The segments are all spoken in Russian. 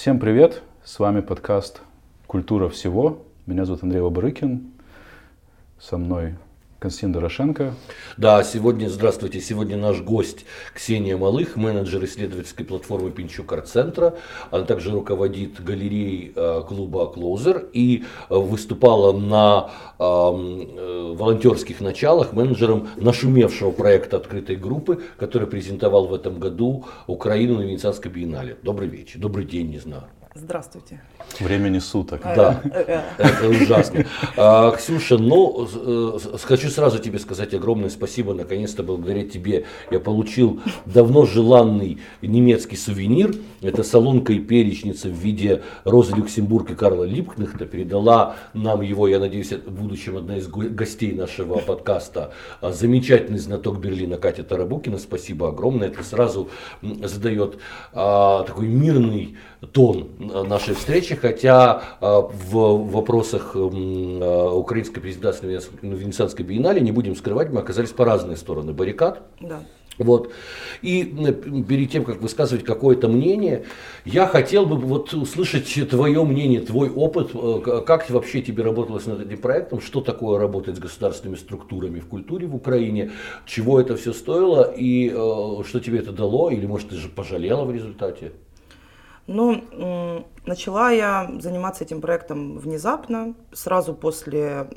Всем привет! С вами подкаст «Культура всего». Меня зовут Андрей Лобарыкин. Со мной Константин Дорошенко. Да, сегодня, здравствуйте, сегодня наш гость Ксения Малых, менеджер исследовательской платформы Пинчук Арт-центра. Она также руководит галереей э, клуба Клозер и э, выступала на э, волонтерских началах менеджером нашумевшего проекта открытой группы, который презентовал в этом году Украину на Венецианской биеннале. Добрый вечер, добрый день, не знаю. Здравствуйте. Времени суток. Да, это ужасно. А, Ксюша, ну, хочу сразу тебе сказать огромное спасибо. Наконец-то благодаря тебе я получил давно желанный немецкий сувенир. Это солонка и перечница в виде Розы Люксембург и Карла Липкнехта. Передала нам его, я надеюсь, в будущем одна из гостей нашего подкаста, а, замечательный знаток Берлина Катя Тарабукина. Спасибо огромное. Это сразу задает а, такой мирный тон нашей встречи, хотя а, в вопросах а, украинской презентации на Венецианской биеннале, не будем скрывать, мы оказались по разные стороны баррикад. Да. Вот. И перед тем, как высказывать какое-то мнение, я хотел бы вот услышать твое мнение, твой опыт, э, как вообще тебе работалось над этим проектом, что такое работать с государственными структурами в культуре в Украине, чего это все стоило и э, что тебе это дало, или может ты же пожалела в результате? Ну, начала я заниматься этим проектом внезапно, сразу после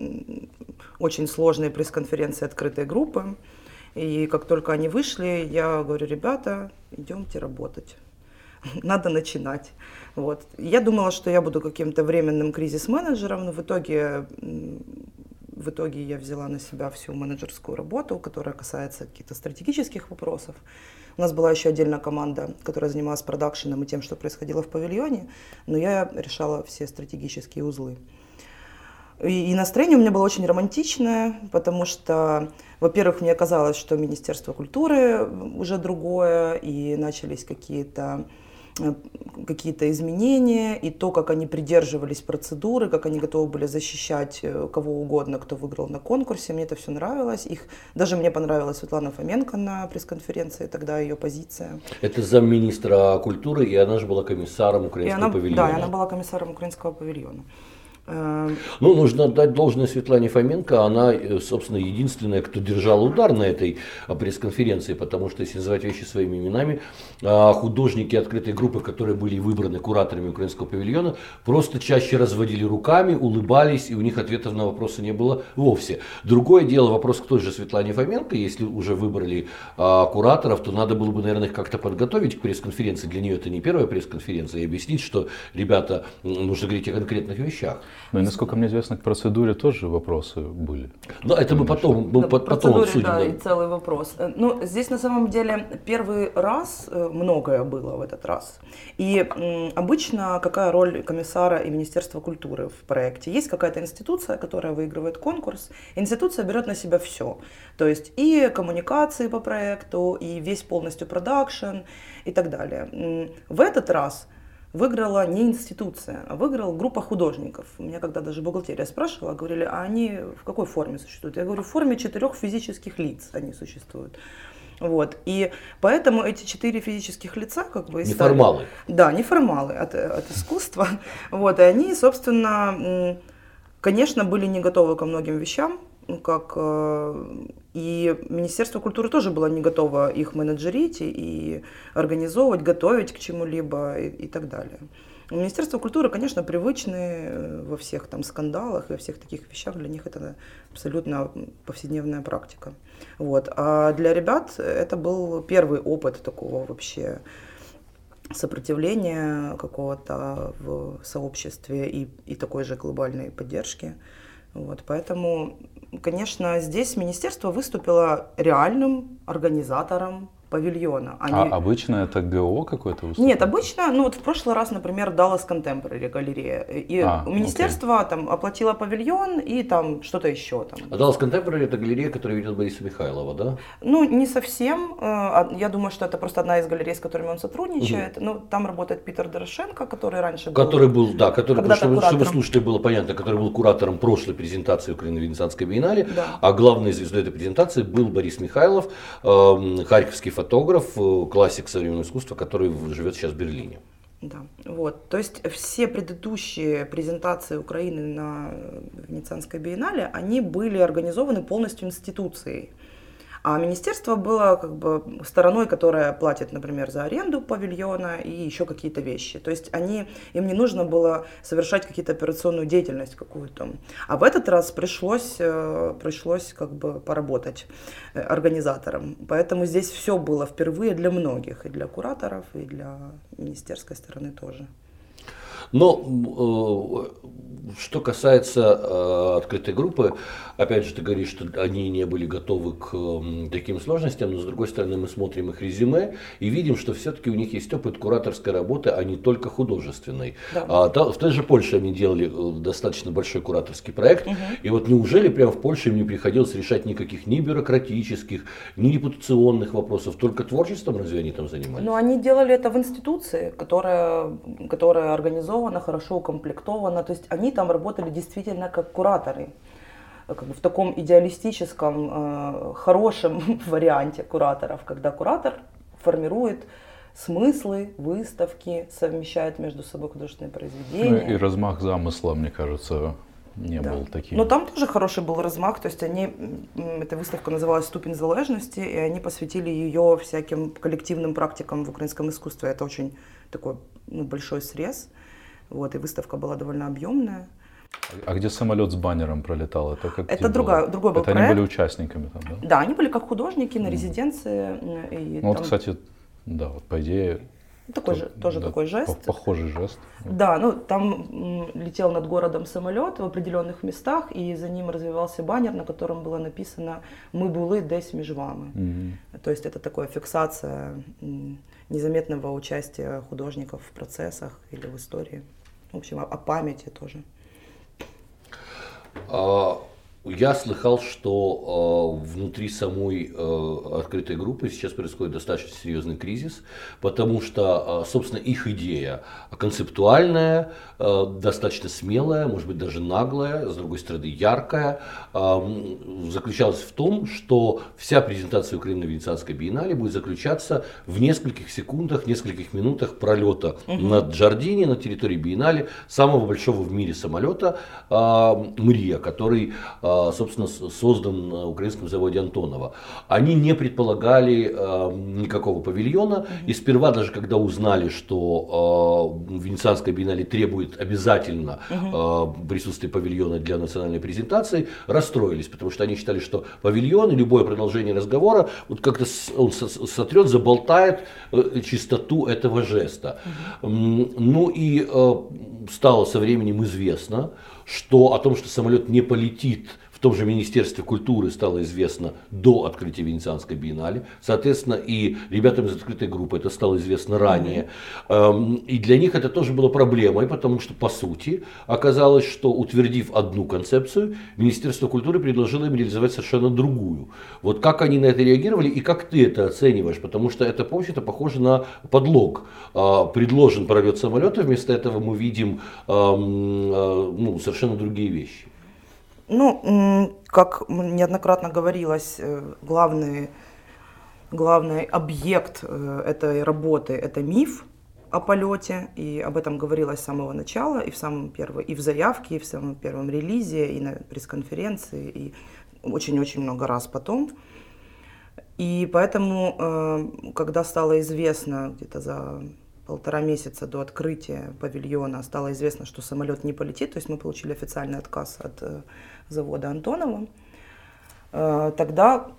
очень сложной пресс-конференции открытой группы. И как только они вышли, я говорю, ребята, идемте работать. Надо начинать. Вот. Я думала, что я буду каким-то временным кризис-менеджером, но в итоге в итоге я взяла на себя всю менеджерскую работу, которая касается каких-то стратегических вопросов. У нас была еще отдельная команда, которая занималась продакшеном и тем, что происходило в павильоне, но я решала все стратегические узлы. И, и настроение у меня было очень романтичное, потому что, во-первых, мне казалось, что Министерство культуры уже другое, и начались какие-то какие-то изменения, и то, как они придерживались процедуры, как они готовы были защищать э, кого угодно, кто выиграл на конкурсе. Мне это все нравилось. Их, даже мне понравилась Светлана Фоменко на пресс-конференции, тогда ее позиция. Это замминистра культуры, и она же была комиссаром украинского она, павильона. Да, она была комиссаром украинского павильона. Эм, ну, нужно отдать должное Светлане Фоменко. Она, э, собственно, единственная, кто держал удар на этой а, пресс-конференции, потому что, если называть вещи своими именами, художники открытой группы, которые были выбраны кураторами украинского павильона, просто чаще разводили руками, улыбались, и у них ответов на вопросы не было вовсе. Другое дело, вопрос к той же Светлане Фоменко, если уже выбрали кураторов, то надо было бы, наверное, их как-то подготовить к пресс-конференции. Для нее это не первая пресс-конференция, и объяснить, что, ребята, нужно говорить о конкретных вещах. Ну и насколько мне известно, к процедуре тоже вопросы были. Да, это мы потом, мы да, потом обсудим. Да, да, и целый вопрос. Э, ну, здесь на самом деле первый раз э, многое было в этот раз. И обычно какая роль комиссара и Министерства культуры в проекте? Есть какая-то институция, которая выигрывает конкурс. Институция берет на себя все. То есть и коммуникации по проекту, и весь полностью продакшн и так далее. В этот раз выиграла не институция, а выиграла группа художников. Меня когда даже бухгалтерия спрашивала, говорили, а они в какой форме существуют? Я говорю, в форме четырех физических лиц они существуют. Вот. И поэтому эти четыре физических лица как бы... Неформалы. Стали, да, неформалы от, от искусства. Вот. И они, собственно, конечно, были не готовы ко многим вещам, как э, и Министерство культуры тоже было не готово их менеджерить и организовывать, готовить к чему-либо и, и так далее. Министерство культуры, конечно, привычны э, во всех там скандалах и во всех таких вещах. Для них это абсолютно повседневная практика. Вот. А для ребят это был первый опыт такого вообще сопротивления какого-то в сообществе и, и такой же глобальной поддержки. Вот, поэтому, конечно, здесь министерство выступило реальным организатором павильона. Они... А обычно это ГО какое-то? Нет, обычно, ну вот в прошлый раз, например, Dallas Contemporary галерея. И а, министерство окей. там оплатило павильон и там что-то еще. Там. А Dallas Contemporary это галерея, которую ведет Бориса Михайлова, да? Ну, не совсем. Э, а, я думаю, что это просто одна из галерей, с которыми он сотрудничает. Угу. Ну, там работает Питер Дорошенко, который раньше был... Который был, да, который, чтобы, чтобы слушателям было понятно, который был куратором прошлой презентации Украино-Венецианской биеннале. Да. А главной звездой этой презентации был Борис Михайлов, э, харьковский фотограф, э, классик современного искусства, который живет сейчас в Берлине. Да, вот. То есть все предыдущие презентации Украины на Венецианской биеннале, они были организованы полностью институцией. А министерство было как бы стороной, которая платит, например, за аренду павильона и еще какие-то вещи. То есть они, им не нужно было совершать какие-то операционную деятельность какую-то. А в этот раз пришлось, э, пришлось как бы поработать э, организатором. Поэтому здесь все было впервые для многих, и для кураторов, и для министерской стороны тоже. Но э, что касается э, открытой группы, опять же, ты говоришь, что они не были готовы к э, таким сложностям, но с другой стороны мы смотрим их резюме и видим, что все-таки у них есть опыт кураторской работы, а не только художественной. Да. А, та, в той же Польше они делали э, достаточно большой кураторский проект, угу. и вот неужели прямо в Польше им не приходилось решать никаких ни бюрократических, ни репутационных вопросов, только творчеством разве они там занимались? Ну, они делали это в институции, которая, которая организована организовано, хорошо укомплектовано. То есть они там работали действительно как кураторы как бы в таком идеалистическом, э, хорошем варианте кураторов, когда куратор формирует смыслы, выставки, совмещает между собой художественные произведения. Ну, и размах замысла, мне кажется, не да. был таким. Но там тоже хороший был размах, то есть они, эта выставка называлась «Ступень залежности», и они посвятили ее всяким коллективным практикам в украинском искусстве. Это очень такой ну, большой срез. Вот, и выставка была довольно объемная. А где самолет с баннером пролетал? Это, как это другая, другой был Это проект. они были участниками там, да? Да, они были как художники на резиденции. И ну там... вот, кстати, да, вот по идее... Такой то, же, тоже да, такой жест. Похожий жест. Да, ну там летел над городом самолет в определенных местах, и за ним развивался баннер, на котором было написано «Мы були десь між вами». Угу. То есть это такая фиксация незаметного участия художников в процессах или в истории. В общем, о, о памяти тоже. А, я слыхал, что э, внутри самой э, открытой группы сейчас происходит достаточно серьезный кризис, потому что, э, собственно, их идея концептуальная, э, достаточно смелая, может быть, даже наглая, с другой стороны, яркая, э, заключалась в том, что вся презентация Украины на Венецианской биеннале будет заключаться в нескольких секундах, нескольких минутах пролета угу. над Джардини, на территории биеннале, самого большого в мире самолета э, Мрия, который э, собственно, создан на украинском заводе Антонова. Они не предполагали а, никакого павильона, и сперва даже когда узнали, что а, Венецианская биеннале требует обязательно присутствия павильона для национальной презентации, расстроились, потому что они считали, что павильон и любое продолжение разговора вот как-то он сотрет, заболтает э, чистоту этого жеста. Ну и стало со временем известно, что о том, что самолет не полетит том же Министерстве культуры стало известно до открытия Венецианской биеннале. Соответственно, и ребятам из открытой группы это стало известно ранее. Mm-hmm. И для них это тоже было проблемой, потому что, по сути, оказалось, что утвердив одну концепцию, Министерство культуры предложило им реализовать совершенно другую. Вот как они на это реагировали и как ты это оцениваешь? Потому что это, в общем-то, похоже на подлог. А, предложен пролет самолета, вместо этого мы видим а, ну, совершенно другие вещи. Ну, как неоднократно говорилось, э, главный, главный объект э, этой работы – это миф о полете, и об этом говорилось с самого начала, и в самом первом, и в заявке, и в самом первом релизе, и на пресс-конференции, и очень-очень много раз потом. И поэтому, э, когда стало известно где-то за полтора месяца до открытия павильона стало известно, что самолет не полетит, то есть мы получили официальный отказ от завода Антонова. Э, тогда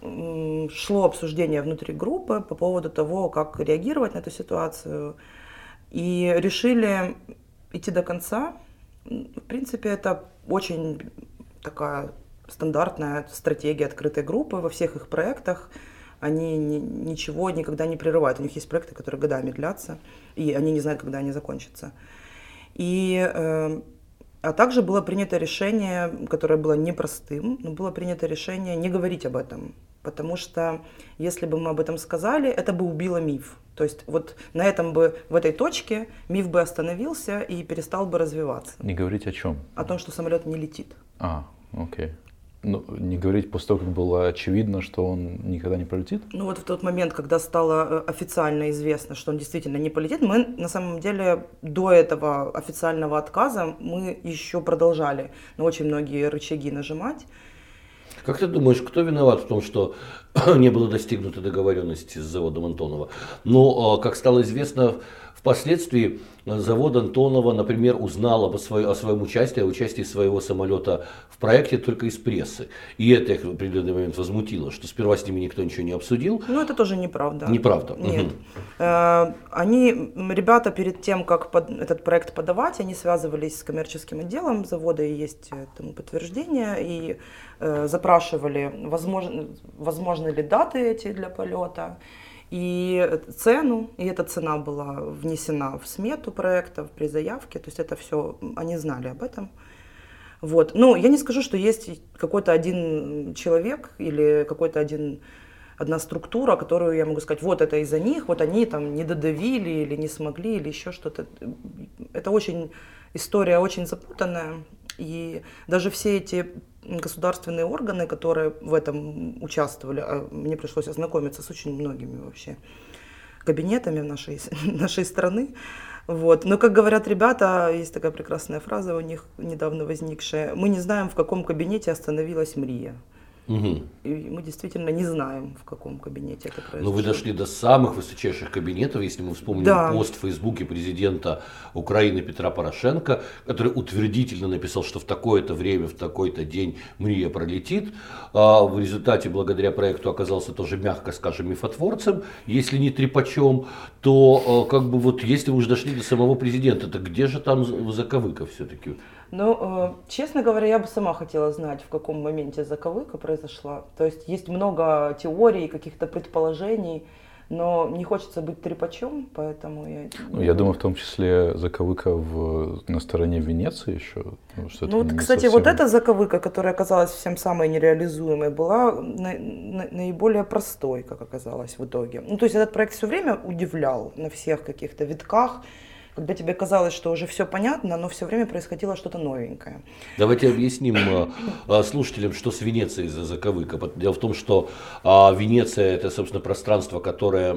шло обсуждение внутри группы по поводу того, как реагировать на эту ситуацию. И решили идти до конца. В принципе, это очень такая стандартная стратегия открытой группы во всех их проектах. Они ни, ничего никогда не прерывают. У них есть проекты, которые годами длятся, и они не знают, когда они закончатся. И э, а также было принято решение, которое было непростым, но было принято решение не говорить об этом. Потому что если бы мы об этом сказали, это бы убило миф. То есть вот на этом бы, в этой точке миф бы остановился и перестал бы развиваться. Не говорить о чем? О том, что самолет не летит. А, окей. Ну, не говорить после того, как было очевидно, что он никогда не полетит? Ну вот в тот момент, когда стало э, официально известно, что он действительно не полетит, мы на самом деле до этого официального отказа мы еще продолжали на очень многие рычаги нажимать. Как ты думаешь, кто виноват в том, что не было достигнуто договоренности с заводом Антонова? Ну, как стало известно, впоследствии завод Антонова, например, узнал об, о своем участии, о участии своего самолета в проекте только из прессы. И это их в определенный момент возмутило, что сперва с ними никто ничего не обсудил. Ну, это тоже неправда. Неправда. Нет. Угу. Они, ребята, перед тем, как под, этот проект подавать, они связывались с коммерческим отделом завода, и есть тому подтверждение, и э, запрашивали, возможно, возможны ли даты эти для полета и цену, и эта цена была внесена в смету проекта при заявке, то есть это все, они знали об этом. Вот. Ну, я не скажу, что есть какой-то один человек или какой-то один одна структура, которую я могу сказать, вот это из-за них, вот они там не додавили или не смогли, или еще что-то. Это очень история очень запутанная, и даже все эти государственные органы, которые в этом участвовали, а мне пришлось ознакомиться с очень многими вообще кабинетами нашей, нашей страны. Вот. Но, как говорят ребята, есть такая прекрасная фраза у них недавно возникшая, мы не знаем, в каком кабинете остановилась Мрия. Угу. И мы действительно не знаем, в каком кабинете это произошло. Но вы дошли до самых высочайших кабинетов, если мы вспомним да. пост в Фейсбуке президента Украины Петра Порошенко, который утвердительно написал, что в такое-то время, в такой-то день Мрия пролетит. А в результате, благодаря проекту, оказался тоже, мягко скажем, мифотворцем, если не трепачом, то а, как бы вот если вы уже дошли до самого президента, то где же там заковыка все-таки? Ну, э, честно говоря, я бы сама хотела знать, в каком моменте заковыка произошла. То есть есть много теорий, каких-то предположений, но не хочется быть трепачом, поэтому я... Ну, я думаю, в том числе заковыка в, на стороне Венеции еще. Что ну вот, кстати, совсем... вот эта заковыка, которая оказалась всем самой нереализуемой, была на, на, наиболее простой, как оказалось в итоге. Ну, то есть этот проект все время удивлял на всех каких-то витках, когда тебе казалось, что уже все понятно, но все время происходило что-то новенькое. Давайте объясним э, э, слушателям, что с Венецией за заковыка. Дело в том, что а, Венеция это, собственно, пространство, которое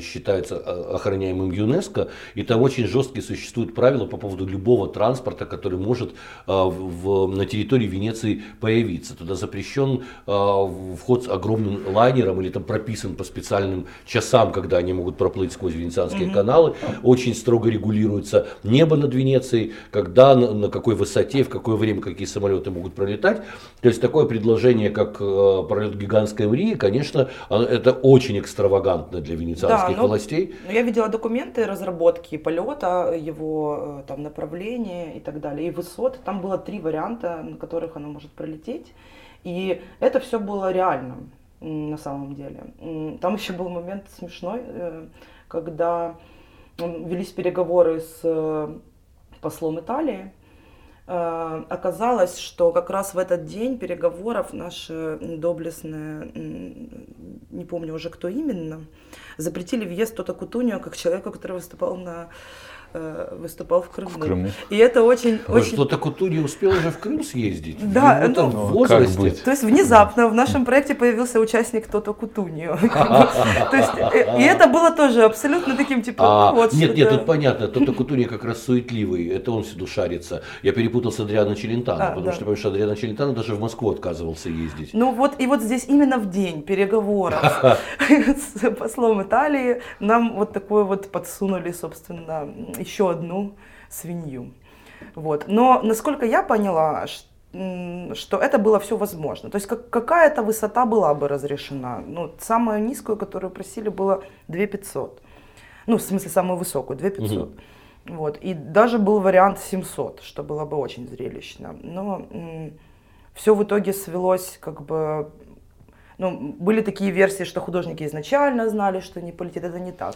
считается э, охраняемым ЮНЕСКО, и там очень жесткие существуют правила по поводу любого транспорта, который может в, на территории Венеции появиться. Туда запрещен вход с огромным лайнером или там прописан по специальным часам, когда они могут проплыть сквозь венецианские угу. каналы. Очень строго регулируется регулируется небо над Венецией, когда, на, какой высоте, в какое время какие самолеты могут пролетать. То есть такое предложение, как э, пролет гигантской Мрии, конечно, это очень экстравагантно для венецианских да, ну, властей. Ну, я видела документы разработки полета, его э, там направления и так далее, и высот. Там было три варианта, на которых оно может пролететь. И это все было реально на самом деле. Там еще был момент смешной, э, когда велись переговоры с э, послом Италии, э, оказалось, что как раз в этот день переговоров наши доблестные, не помню уже кто именно, запретили въезд Тота Кутунио как человека, который выступал на Э, выступал в Крыму. В Крыму. И это очень... Вы очень... что-то Куту не успел уже в Крым съездить? Да, в ну, в возрасте. То есть внезапно в нашем проекте появился участник Тото Кутуньо. То есть, э, и это было тоже абсолютно таким, типа, а, вот Нет, нет, тут понятно, Тото Кутуньо как раз суетливый, это он всюду шарится. Я перепутал с Адриано Челентано, а, потому что, потому что Адриано Челентано даже в Москву отказывался ездить. Ну вот, и вот здесь именно в день переговоров с послом Италии нам вот такое вот подсунули, собственно, еще одну свинью. Вот. Но насколько я поняла, что это было все возможно. То есть как, какая-то высота была бы разрешена. Ну, самую низкую, которую просили, было 2500. Ну, в смысле, самую высокую, 2500. Угу. Вот. И даже был вариант 700, что было бы очень зрелищно. Но все в итоге свелось как бы ну, были такие версии, что художники изначально знали, что не полетит. Это не так.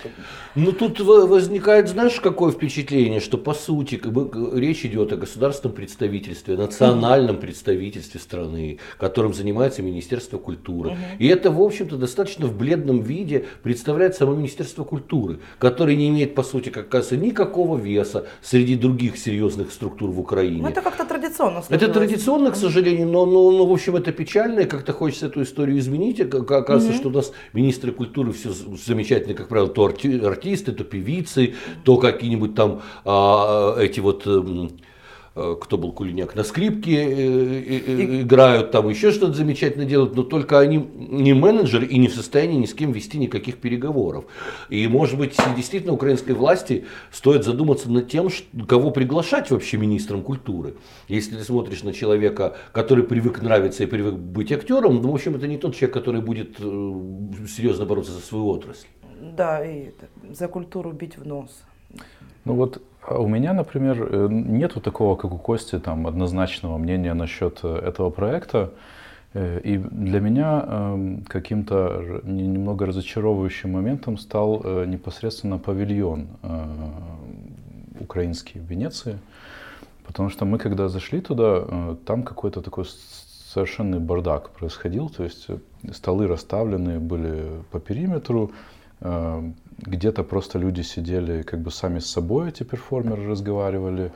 Ну, тут возникает, знаешь, какое впечатление, что по сути как бы, речь идет о государственном представительстве, национальном mm представительстве страны, которым занимается Министерство культуры. mm И это, в общем-то, достаточно в бледном виде представляет само Министерство культуры, которое не имеет, по сути, как кажется, никакого веса среди других серьезных структур в Украине. Ну, это как-то традиционно. Сложилось. Это традиционно, к сожалению, но, но, но, в общем, это печально, и как-то хочется эту историю изменить изменить. Оказывается, mm что у нас министры культуры все замечательные, как правило, то артисты, то певицы, то какие-нибудь там а, эти вот эм, кто был Кулиняк, на скрипке э, э, играют, там еще что-то замечательно делают, но только они не менеджеры и не в состоянии ни с кем вести никаких переговоров. И может быть действительно украинской власти стоит задуматься над тем, кого приглашать вообще министром культуры. Если ты смотришь на человека, который привык нравиться и привык быть актером, ну, в общем, это не тот человек, который будет серьезно бороться за свою отрасль. Да, и за культуру бить в нос. Ну вот у меня, например, э, нету такого, как у Кости, там, однозначного мнения насчет э, этого проекта. Э, и для меня эм, каким-то немного разочаровывающим моментом стал непосредственно павильон украинский в Венеции. Потому что мы, когда зашли туда, там какой-то такой совершенный бардак происходил. То есть столы расставлены были по периметру, где-то просто люди сидели как бы сами с собой, эти перформеры разговаривали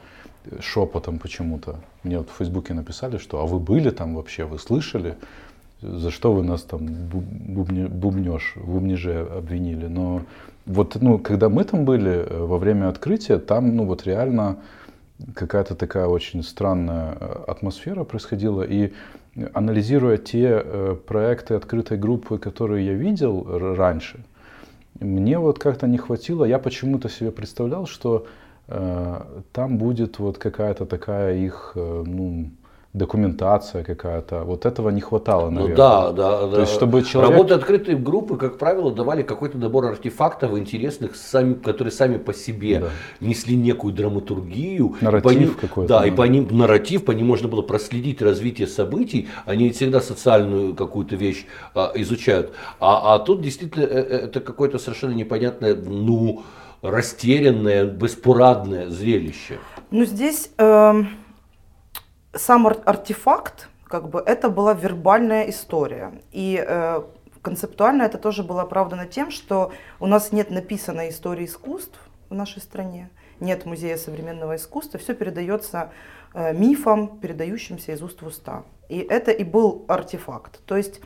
шепотом почему-то. Мне вот в Фейсбуке написали, что «А вы были там вообще? Вы слышали? За что вы нас там бубне, бубнеж, в бубнеже обвинили?» Но вот, ну, когда мы там были э, во время открытия, там, ну, вот реально какая-то такая очень странная э, атмосфера происходила. И анализируя те э, проекты открытой группы, которые я видел раньше, мне вот как-то не хватило, я почему-то себе представлял, что э, там будет вот какая-то такая их, э, ну, документация какая-то. Вот этого не хватало, наверное. Ну да, да. То да. Есть, чтобы человек... Работы открытой группы, как правило, давали какой-то набор артефактов интересных, сами, которые сами по себе да. несли некую драматургию. Нарратив какой-то. Да, да, и по ним нарратив, по ним можно было проследить развитие событий. Они всегда социальную какую-то вещь а, изучают. А, а тут действительно э, э, это какое-то совершенно непонятное, ну, растерянное, беспорадное зрелище. Ну, здесь... Э сам артефакт, как бы, это была вербальная история. И э, концептуально это тоже было оправдано тем, что у нас нет написанной истории искусств в нашей стране, нет музея современного искусства, все передается э, мифом, передающимся из уст в уста. И это и был артефакт. То есть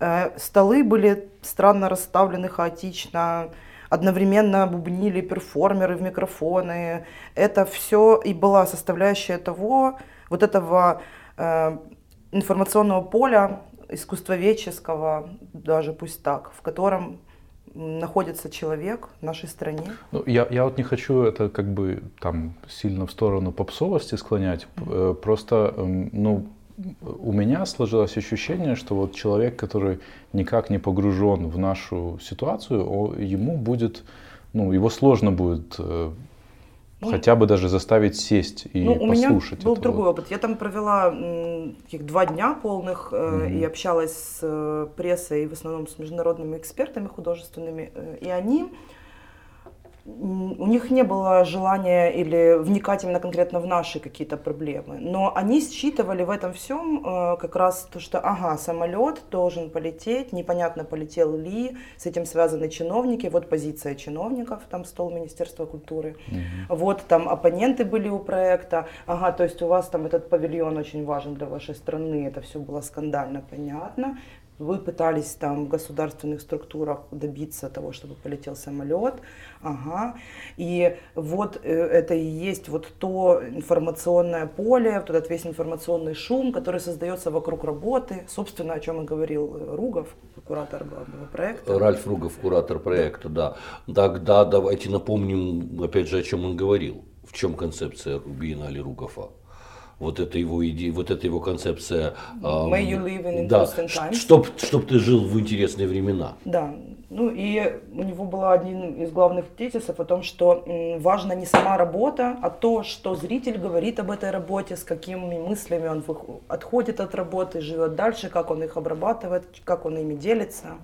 э, столы были странно расставлены, хаотично, одновременно бубнили перформеры в микрофоны. Это все и была составляющая того, вот этого э, информационного поля искусствоведческого, даже пусть так, в котором находится человек в нашей стране. Ну, я, я вот не хочу это как бы там сильно в сторону попсовости склонять. Mm-hmm. Просто, эм, ну, у меня сложилось ощущение, что вот человек, который никак не погружен в нашу ситуацию, ему будет, ну, его сложно будет э, ну, Хотя бы даже заставить сесть и ну, послушать. У меня был другой опыт. Я там провела таких два дня полных mm-hmm. и общалась с э, прессой, в основном с международными экспертами художественными. Э, и они у них не было желания или вникать именно конкретно в наши какие-то проблемы, но они считывали в этом всем э, как раз то, что ага, самолет должен полететь, непонятно полетел ли, с этим связаны чиновники, вот позиция чиновников, там стол Министерства культуры, угу. вот там оппоненты были у проекта, ага, то есть у вас там этот павильон очень важен для вашей страны, это все было скандально понятно, вы пытались там в государственных структурах добиться того, чтобы полетел самолет, ага, и вот э, это и есть вот то информационное поле, вот этот весь информационный шум, который создается вокруг работы, собственно, о чем и говорил э, Ругов, куратор проекта. Ральф Ругов, куратор проекта, да. Тогда давайте напомним, опять же, о чем он говорил, в чем концепция Биеннале Ругова. Вот это его идея, вот эта его концепция. May you live in да, times. Чтоб, чтоб ты жил в интересные времена. Да, ну и у него был один из главных тезисов о том, что важно не сама работа, а то, что зритель говорит об этой работе, с какими мыслями он отходит от работы, живет дальше, как он их обрабатывает, как он ими делится.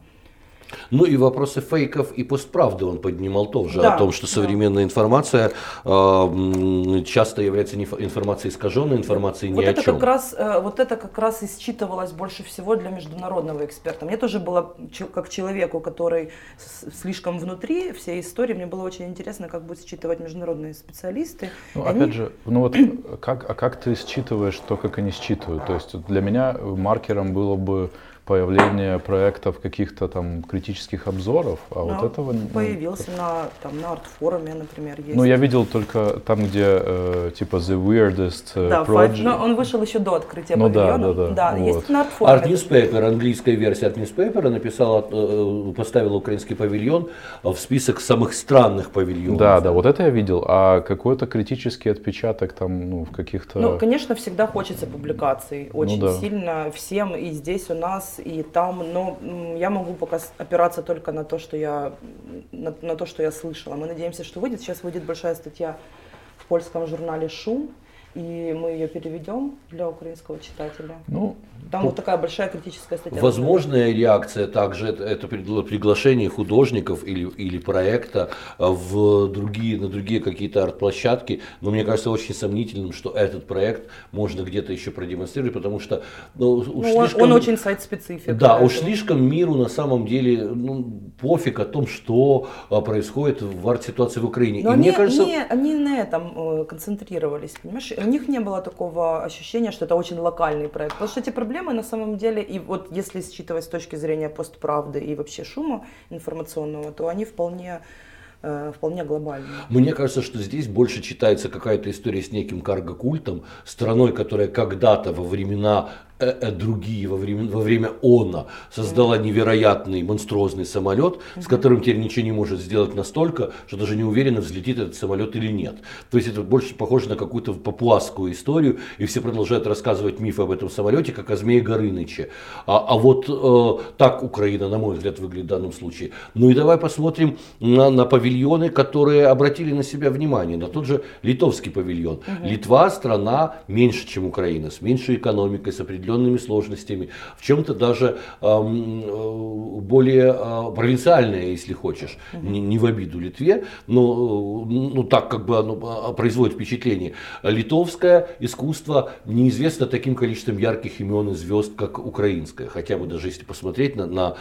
Ну и вопросы фейков и постправды он поднимал тоже, да, о том, что современная да. информация э, часто является информацией искаженной, информацией вот ни это о чем. Как раз, э, вот это как раз и считывалось больше всего для международного эксперта. Мне тоже было, как человеку, который слишком внутри всей истории, мне было очень интересно, как будут считывать международные специалисты. Ну, опять они... же, ну вот как, а как ты считываешь то, как они считывают? То есть для меня маркером было бы появление проектов каких-то там критических обзоров, а вот этого появился ну, на там на арт-форуме, например, есть. Ну я видел только там, где э, типа the weirdest э, да, project. Но он вышел еще до открытия ну, павильона. Да, да, да. да вот. есть на арт-форуме. Art Newspaper, английская версия Art Newspaper написала, э, поставила украинский павильон в список самых странных павильонов. Да, да, вот это я видел. А какой-то критический отпечаток там, ну в каких-то. Ну, конечно, всегда хочется публикаций ну очень ну, да. сильно всем и здесь у нас и там, но я могу пока опираться только на то, что я, на, на то, что я слышала. Мы надеемся, что выйдет. Сейчас выйдет большая статья в польском журнале «Шум», и мы ее переведем для украинского читателя. Ну, там вот такая большая критическая статья. Возможная реакция также это, это приглашение художников или, или проекта в другие, на другие какие-то арт-площадки. Но мне кажется очень сомнительным, что этот проект можно где-то еще продемонстрировать, потому что ну, уж ну, слишком, он очень сайт-специфик. Да, поэтому. уж слишком миру на самом деле ну, пофиг о том, что а, происходит в арт-ситуации в Украине. Но И они, мне кажется... они, они на этом э, концентрировались, понимаешь? Них не было такого ощущения, что это очень локальный проект. Потому что эти проблемы на самом деле, и вот если считывать с точки зрения постправды и вообще шума информационного, то они вполне э, вполне глобальные. Мне кажется, что здесь больше читается какая-то история с неким карго-культом, страной, которая когда-то во времена другие во время, во время ОНА создала невероятный монструозный самолет, с которым теперь ничего не может сделать настолько, что даже не уверенно, взлетит этот самолет или нет. То есть это больше похоже на какую-то папуасскую историю, и все продолжают рассказывать мифы об этом самолете, как о Змее Горыныче. А, а вот э, так Украина, на мой взгляд, выглядит в данном случае. Ну и давай посмотрим на, на павильоны, которые обратили на себя внимание, на тот же литовский павильон. Угу. Литва страна меньше, чем Украина, с меньшей экономикой, с определенной определенными сложностями, в чем-то даже э, более э, провинциальное, если хочешь, не, не в обиду Литве, но ну, так как бы оно а, производит впечатление. Литовское искусство неизвестно таким количеством ярких имен и звезд, как украинское, хотя бы даже если посмотреть на, на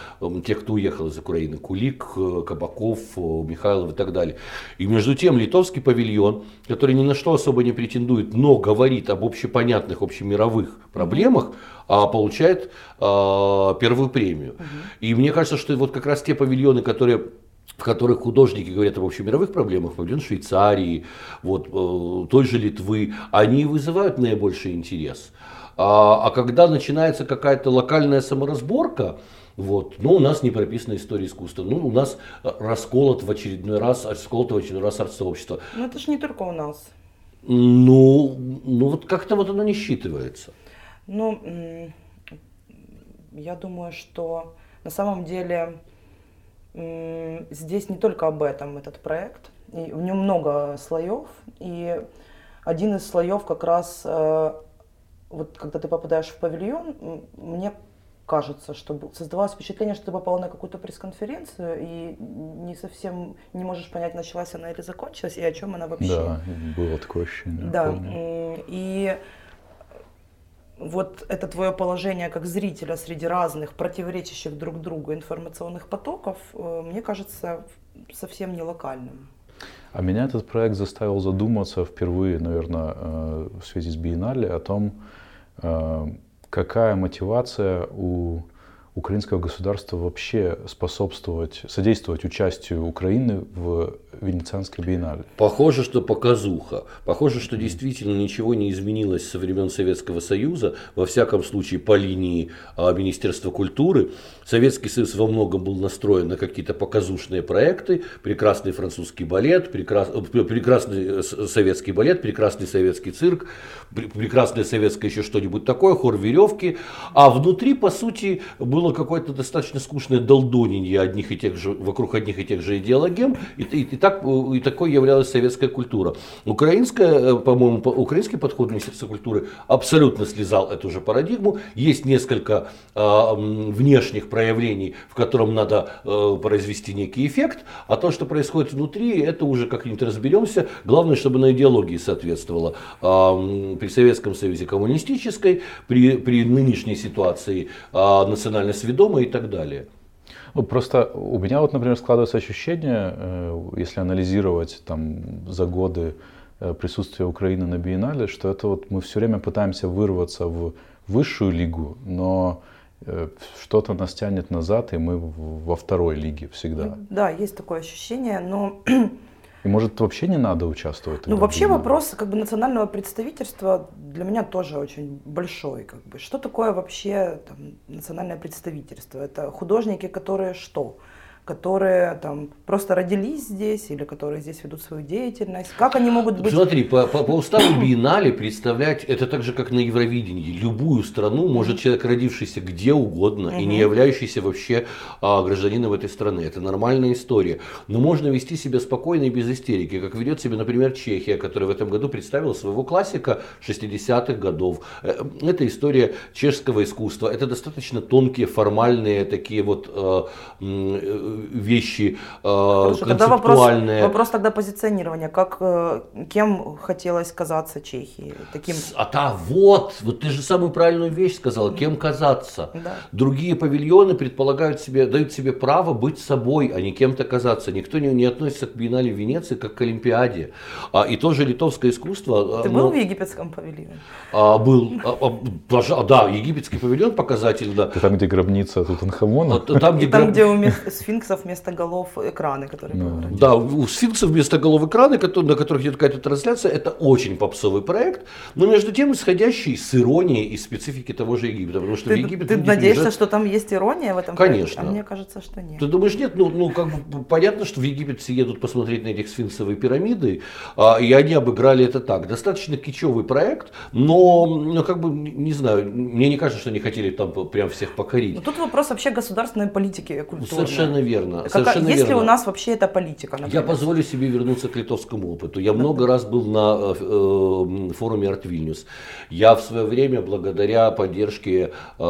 тех, кто уехал из Украины, Кулик, э, Кабаков, э, Михайлов и так далее. И между тем литовский павильон, который ни на что особо не претендует, но говорит об общепонятных, общемировых проблемах, а получает а, первую премию. Угу. И мне кажется, что вот как раз те павильоны, которые в которых художники говорят об общемировых проблемах, павильон Швейцарии, вот, э, той же Литвы, они вызывают наибольший интерес. А, а когда начинается какая-то локальная саморазборка, вот. Но у нас не прописана история искусства. Ну, у нас расколот в очередной раз, расколото в очередной раз арт-сообщество. Ну, это же не только у нас. Ну, ну вот как-то вот оно не считывается. Ну, я думаю, что на самом деле здесь не только об этом этот проект. И в нем много слоев. И один из слоев как раз, э, вот когда ты попадаешь в павильон, мне кажется, что создавалось впечатление, что ты попал на какую-то пресс-конференцию и не совсем не можешь понять, началась она или закончилась, и о чем она вообще. Да, было такое ощущение. Да, помню. и вот это твое положение как зрителя среди разных противоречащих друг другу информационных потоков, э, мне кажется совсем не локальным. А меня этот проект заставил задуматься впервые, наверное, э, в связи с биеннале о том, э, какая мотивация у украинского государства вообще способствовать, содействовать участию Украины в Венецианской биеннале. Похоже, что показуха. Похоже, что действительно ничего не изменилось со времен Советского Союза, во всяком случае по линии а, Министерства культуры. Советский Союз во многом был настроен на какие-то показушные проекты. Прекрасный французский балет, прекрас, э, прекрасный э, советский балет, прекрасный советский цирк, прекрасное советское еще что-нибудь такое, хор веревки. А внутри, по сути, было какое-то достаточно скучное долдонение одних и тех же, вокруг одних и тех же идеологем. И, и, и, так, и такой являлась советская культура. Украинская, э, по-моему, украинский подход Министерства культуры абсолютно слезал эту же парадигму. Есть несколько э, внешних проявлений, в котором надо э, произвести некий эффект, а то, что происходит внутри, это уже как-нибудь разберемся. Главное, чтобы на идеологии соответствовало. Э, при Советском Союзе коммунистической, при, при нынешней ситуации э, национально сведомой и так далее. Ну, просто у меня вот, например, складывается ощущение, э, если анализировать там за годы э, присутствия Украины на биеннале, что это вот мы все время пытаемся вырваться в высшую лигу, но Э, что-то нас тянет назад, и мы во второй лиге всегда. Да, есть такое ощущение, но... И может вообще не надо участвовать? Ну вообще вопрос как бы национального представительства для меня тоже очень большой. Как бы. Что такое вообще там, национальное представительство? Это художники, которые что? Которые там просто родились здесь или которые здесь ведут свою деятельность? Как они могут быть... Смотри, по, по, по уставу биеннале представлять, это так же, как на Евровидении. Любую страну может человек, родившийся где угодно и не являющийся вообще а, гражданином этой страны. Это нормальная история. Но можно вести себя спокойно и без истерики, как ведет себя, например, Чехия, которая в этом году представила своего классика 60-х годов. Э, это история чешского искусства. Это достаточно тонкие, формальные такие вот э, э, вещи э, концептуальные. Тогда вопрос, вопрос тогда позиционирования. Как, э, кем хотелось казаться Чехии? Таким... А да, вот, вот ты же самую правильную вещь сказала, кем казаться. Да. Другие павильоны предполагают себе, дают себе право быть собой, а не кем-то казаться. Никто не, не относится к биеннале в Венеции как к Олимпиаде. А, и тоже литовское искусство. А, ты был в египетском павильоне? А, был. А, а, да, египетский павильон показатель, да. Там, где гробница Тутанхамона? Там, где, там, где у сфинкс сфинксов вместо голов экраны, которые ну, Да, у сфинксов вместо голов экраны, на которых идет какая-то трансляция, это очень попсовый проект, но между тем исходящий с иронией и специфики того же Египта. Потому что ты, в Египет ты надеешься, приезжают... что там есть ирония в этом Конечно. Проекте? А мне кажется, что нет. Ты думаешь, нет? Ну, ну как бы понятно, что в Египет все едут посмотреть на этих сфинксовые пирамиды, а, и они обыграли это так. Достаточно кичевый проект, но, ну, как бы, не знаю, мне не кажется, что они хотели там прям всех покорить. Но тут вопрос вообще государственной политики культуры. Совершенно верно. Как, совершенно есть ли у нас вообще эта политика? Например? Я позволю себе вернуться к литовскому опыту. Я много раз был на э, форуме Арт Вильнюс. Я в свое время, благодаря поддержке э,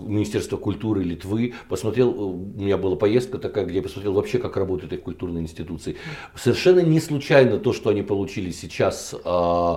Министерства культуры Литвы, посмотрел, у меня была поездка такая, где я посмотрел вообще, как работают их культурные институции. Совершенно не случайно то, что они получили сейчас, э,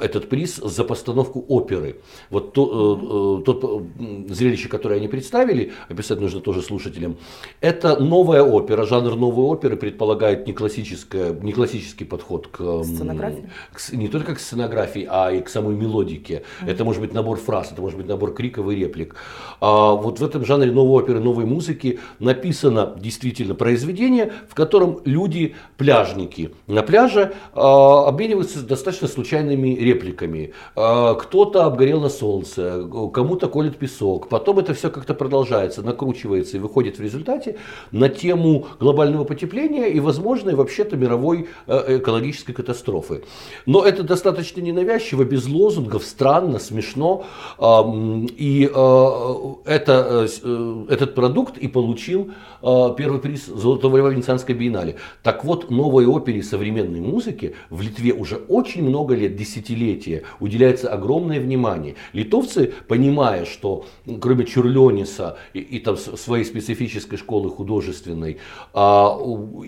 этот приз за постановку оперы. Вот то, э, тот зрелище, которое они представили, описать нужно тоже слушателям, это новая опера, жанр новой оперы предполагает не, классическое, не классический подход к, к не только к сценографии, а и к самой мелодике. Mm-hmm. Это может быть набор фраз, это может быть набор криков и реплик. А вот в этом жанре новой оперы, новой музыки написано действительно произведение, в котором люди, пляжники на пляже, а, обмениваются достаточно случайными репликами. А, кто-то обгорел на солнце, кому-то колет песок. Потом это все как-то продолжается, накручивается и выходит в результате на тему глобального потепления и возможной вообще-то мировой э, экологической катастрофы. Но это достаточно ненавязчиво, без лозунгов, странно, смешно. И э, это, э, этот продукт и получил первый приз Золотого льва Венецианской биеннале. Так вот, новой опере современной музыки в Литве уже очень много лет, десятилетия, уделяется огромное внимание. Литовцы, понимая, что кроме Чурлениса и, и там своей специфической школы художественной, а,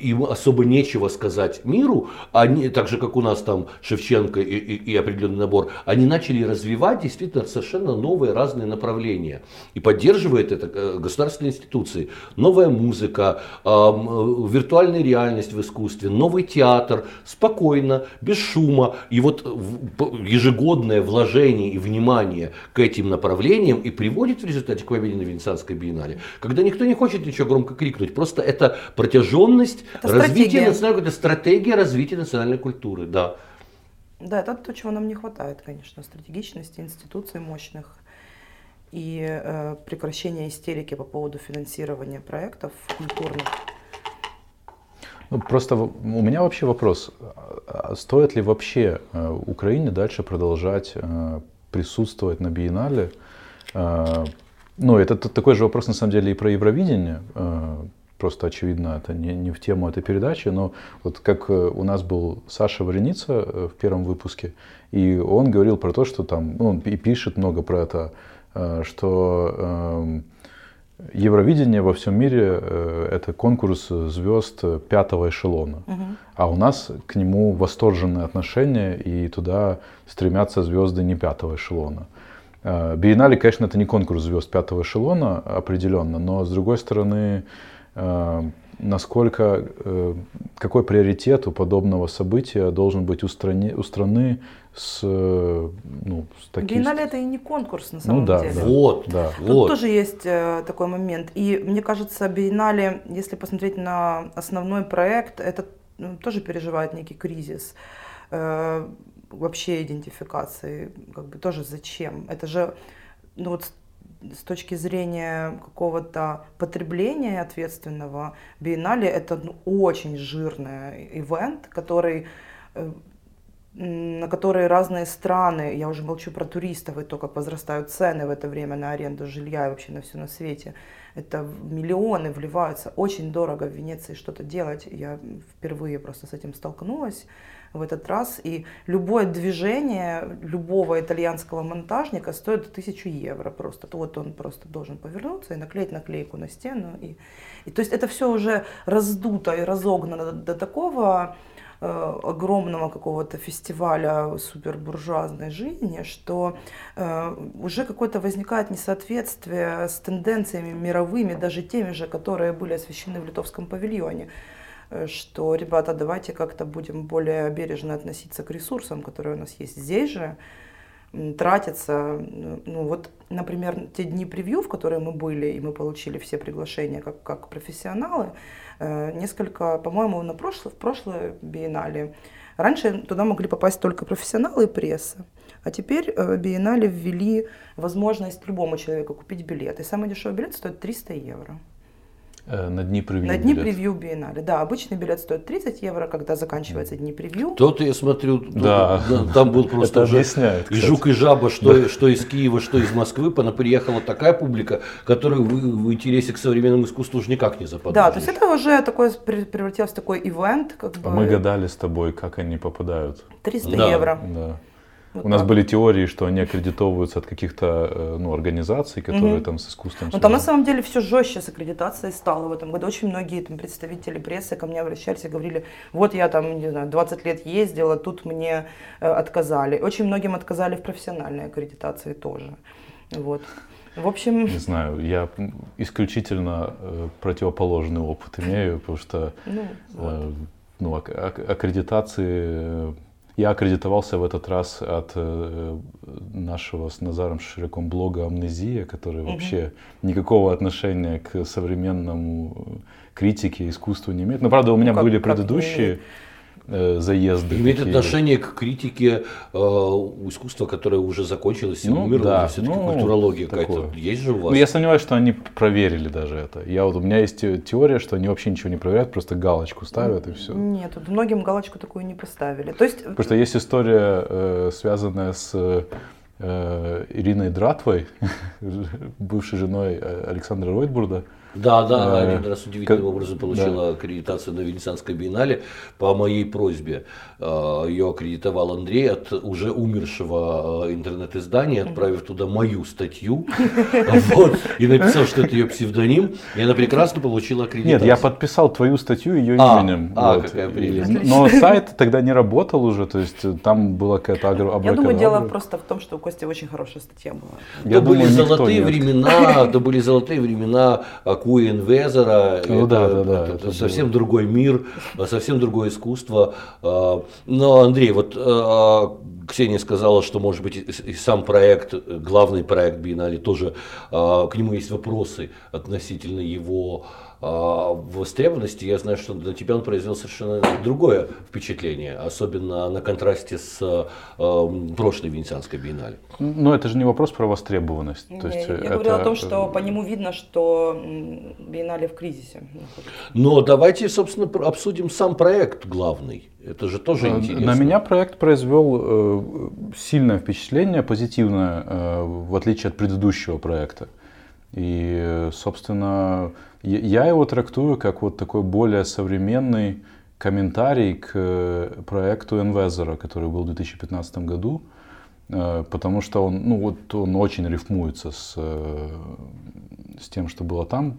им особо нечего сказать миру, они, так же как у нас там Шевченко и, и, и определенный набор, они начали развивать действительно совершенно новые разные направления. И поддерживает это э, государственные институции. Новая музыка, э, виртуальная реальность в искусстве, новый театр, спокойно, без шума. И вот ежегодное вложение и внимание к этим направлениям и приводит в результате к победе на Венецианской биеннале. Когда никто не хочет ничего громко крикнуть, просто это протяженность Это развития стратегия. национальной культуры, стратегия развития национальной культуры, да. Да, это то, чего нам не хватает, конечно, стратегичности, институций мощных и э, прекращения истерики по поводу финансирования проектов культурных. Ну, просто у меня вообще вопрос. А Стоит ли вообще э, Украине дальше продолжать э, присутствовать на биеннале? Э, Ну, это такой же вопрос на самом деле и про Евровидение. Просто очевидно, это не, не в тему этой передачи, но вот как у нас был Саша Вареница в первом выпуске, и он говорил про то, что там, ну, он и пишет много про это, что эм, Евровидение во всем мире э, это конкурс звезд пятого эшелона. А у нас к нему восторженное отношение, и туда стремятся звезды не пятого эшелона. Э, Биеннале, конечно, это не конкурс звезд пятого эшелона определенно, но с другой стороны, э, насколько, какой приоритет у подобного события должен быть у страны, у страны с, э, ну, с таким... Биеннале это и не конкурс на самом Ну да, деле. да. Вот, Да. Тут вот. тоже есть э, такой момент. И мне кажется, Биеннале, если посмотреть на основной проект, это ну, тоже переживает некий кризис э, вообще идентификации. Как бы тоже зачем? Это же ну, вот с- точки зрения какого-то потребления ответственного, Биеннале это ну, очень жирный ивент, который на которые разные страны, я уже молчу про туристов и то, как возрастают цены в это время на аренду жилья и вообще на все на свете. Это миллионы вливаются. Очень дорого в Венеции что-то делать. Я впервые просто с этим столкнулась в этот раз. И любое движение любого итальянского монтажника стоит тысячу евро просто. То Вот он просто должен повернуться и наклеить наклейку на стену. И, и то есть это все уже раздуто и разогнано до, до такого огромного какого-то фестиваля супербуржуазной жизни, что э, уже какое-то возникает несоответствие с тенденциями мировыми, даже теми же, которые были освещены в литовском павильоне э, что, ребята, давайте как-то будем более бережно относиться к ресурсам, которые у нас есть здесь же, тратиться. Ну, Ну вот, например, те дни превью, в которые мы были, и мы получили все приглашения как, как профессионалы, э, несколько, по-моему, на прошлое, в прошлое биеннале, раньше туда могли попасть только профессионалы и пресса. А теперь э, биеннале ввели возможность любому человеку купить билет. И самый дешевый билет стоит 300 евро. Э, На дни превью. На дни билет. превью биеннале. Да, обычный билет стоит 30 евро, когда заканчиваются дни превью. Тот, я смотрю, Да. там был просто уже и жук, и жаба, что, что из Киева, что из Москвы. Пона- Приехала такая публика, которая в, в интересе к современному искусству уж никак не западает. Да, то есть это уже такой пре- превратилось в такой ивент, как бы А мы гадали с тобой, как они попадают. 300 Да. евро. Да. Вот У нас так. были теории, что они аккредитовываются от каких-то э, ну, организаций, которые Мгм. там с искусством. Но там на самом деле все жестче с аккредитацией стало в этом году. Очень многие там, представители прессы ко мне обращались и говорили, вот я там, не знаю, 20 лет ездила, тут мне э, отказали. Очень многим отказали в профессиональной аккредитации тоже. Вот. В общем, Не знаю, я исключительно э, противоположный опыт имею, потому что ну, вот. э, ну, ак- ак- аккредитации... Я аккредитовался в этот раз от э, нашего с Назаром Ширяком блога «Амнезия», который Мгм. вообще никакого отношения к современному э, критике, искусству не имеет. Но, правда, у меня как- были как не предыдущие э, заезды. Имеет такие. отношение к критике э, искусства, которое уже закончилось и Ну, умерло. да, все-таки ну, культурология такое. какая-то. Есть же у вас? Ну, я сомневаюсь, что они проверили даже это. Я вот, у меня есть те- теория, что они вообще ничего не проверяют, просто галочку ставят и все. Нет, тут многим галочку такую не поставили. То есть, Потому что есть история, э, связанная с э, Ириной Дратвой, бывшей женой э, Александра Ройтбурда. Да, да, она Э, один раз удивительным как- образом получила аккредитацию на Венецианской биеннале по моей просьбе. Э, Ее аккредитовал Андрей от уже умершего э, интернет-издания, отправив туда мою статью вот, и написал, что это ее псевдоним, и она прекрасно получила аккредитацию. Нет, я подписал твою статью ее А, именем. а, какая прелесть. но сайт тогда не работал уже, то есть э, там была какая-то агро- я думаю, дело абракадабра. просто в том, что у Кости очень хорошая статья была. То были золотые времена, то были золотые времена Куин Везера. Ну это, да, да, да, это это совсем другой мир, совсем другое искусство. А, Но, Андрей, вот а, Ксения сказала, что, может быть, и сам проект, главный проект Биеннале тоже, к нему есть вопросы относительно его а, востребованности, я знаю, что на тебя он произвел совершенно другое впечатление, особенно на контрасте с э, прошлой Венецианской биеннале. Но это же не вопрос про востребованность. То есть я это... говорю о том, что по нему видно, что биеннале в кризисе. Но давайте, собственно, обсудим сам проект главный. Это же тоже э, интересно. На меня проект произвел э, сильное впечатление, позитивное, э, в отличие от предыдущего проекта. И, собственно, я его трактую как вот такой более современный комментарий к э, проекту Envezor, который был в 2015 году, э, потому что он, ну, вот он очень рифмуется с, э, с тем, что было там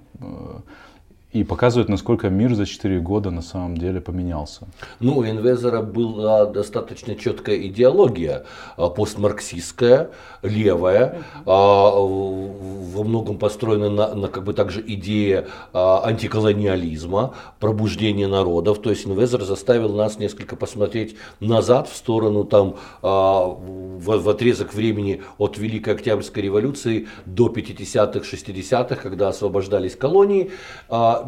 и показывает, насколько мир за 4 года на самом деле поменялся. Ну, у Энвезера была достаточно четкая идеология, а, постмарксистская, левая, а, во многом построена на, на как бы также идее а, антиколониализма, пробуждения народов. То есть Энвезер заставил нас несколько посмотреть назад в сторону там в, в отрезок времени от Великой Октябрьской революции до 50-х, 60-х, когда освобождались колонии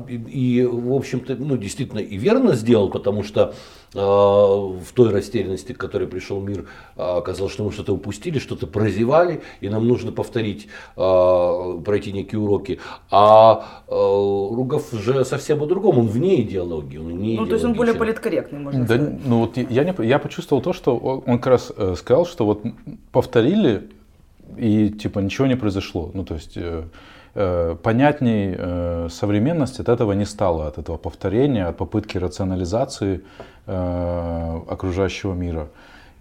и, в общем-то, ну, действительно и верно сделал, потому что э, в той растерянности, к которой пришел мир, э, оказалось, что мы что-то упустили, что-то прозевали, и нам нужно повторить, э, пройти некие уроки. А э, Ругов же совсем о другом, он вне идеологии. Он не ну, то есть он более политкорректный, можно да, сказать. Ну, вот я, не, я почувствовал то, что он как раз э, сказал, что вот повторили, и типа ничего не произошло. Ну, то есть... Э, понятней э, современность от этого не стало, от этого повторения, от попытки рационализации э, окружающего мира.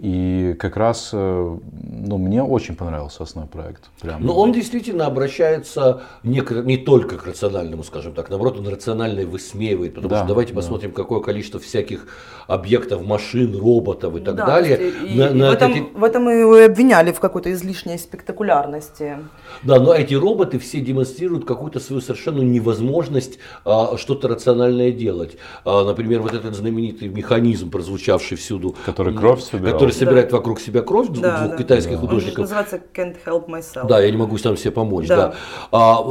И как раз, э, ну, мне очень понравился основной проект. Прям. Но он действительно обращается не, к, не только к рациональному, скажем так, наоборот, он рациональное высмеивает, потому да, что давайте да. посмотрим, какое количество всяких объектов, машин, роботов и так да, далее. И, на, и на в, этом, эти... в этом мы обвиняли в какой-то излишней спектакулярности. Да, но эти роботы все демонстрируют какую-то свою совершенно невозможность а, что-то рациональное делать. А, например, вот этот знаменитый механизм, прозвучавший всюду. Который кровь собирал. Который собирает да. вокруг себя кровь да, двух да. китайских да. художников. Он называется Can't Help Myself. Да, я не могу сам себе помочь. Да. Да. А,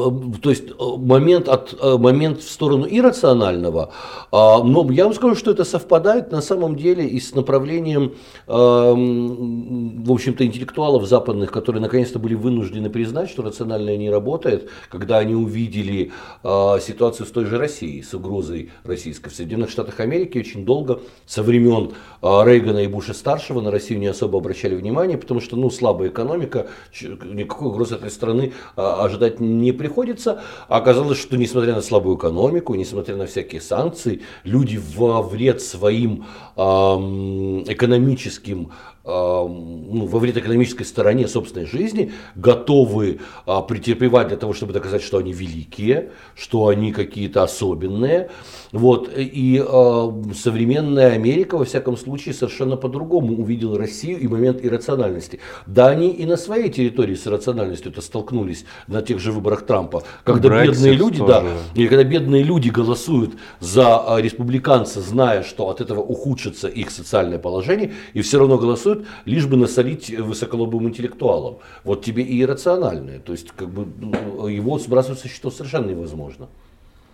то есть э, момент, от, э, момент в сторону иррационального, а, но я вам скажу, что это совпадает на самом деле и с направлением, а, в общем-то, интеллектуалов западных, которые наконец-то были вынуждены признать, что рациональное не работает, когда они увидели а, ситуацию с той же Россией, с угрозой российской. В Соединенных Штатах Америки очень долго, со времен а, Рейгана и Буша старшего, на Россию не особо обращали внимание, потому что ну, слабая экономика, никакой угрозы этой страны а, ожидать не приходится. А оказалось, что несмотря на слабую экономику, несмотря на всякие санкции, люди во вред своим экономическим ну, во вред экономической стороне собственной жизни, готовы а, претерпевать для того, чтобы доказать, что они великие, что они какие-то особенные. Вот. И а, современная Америка, во всяком случае, совершенно по-другому увидела Россию и момент иррациональности. Да, они и на своей территории с иррациональностью это столкнулись на тех же выборах Трампа, когда Brexit бедные люди, да, или когда бедные люди голосуют за а, республиканца, зная, что от этого ухудшится их социальное положение, и все равно голосуют лишь бы насолить высоколобым интеллектуалам. Вот тебе и иррациональное. То есть как бы ну, его сбрасывать со счетов совершенно невозможно.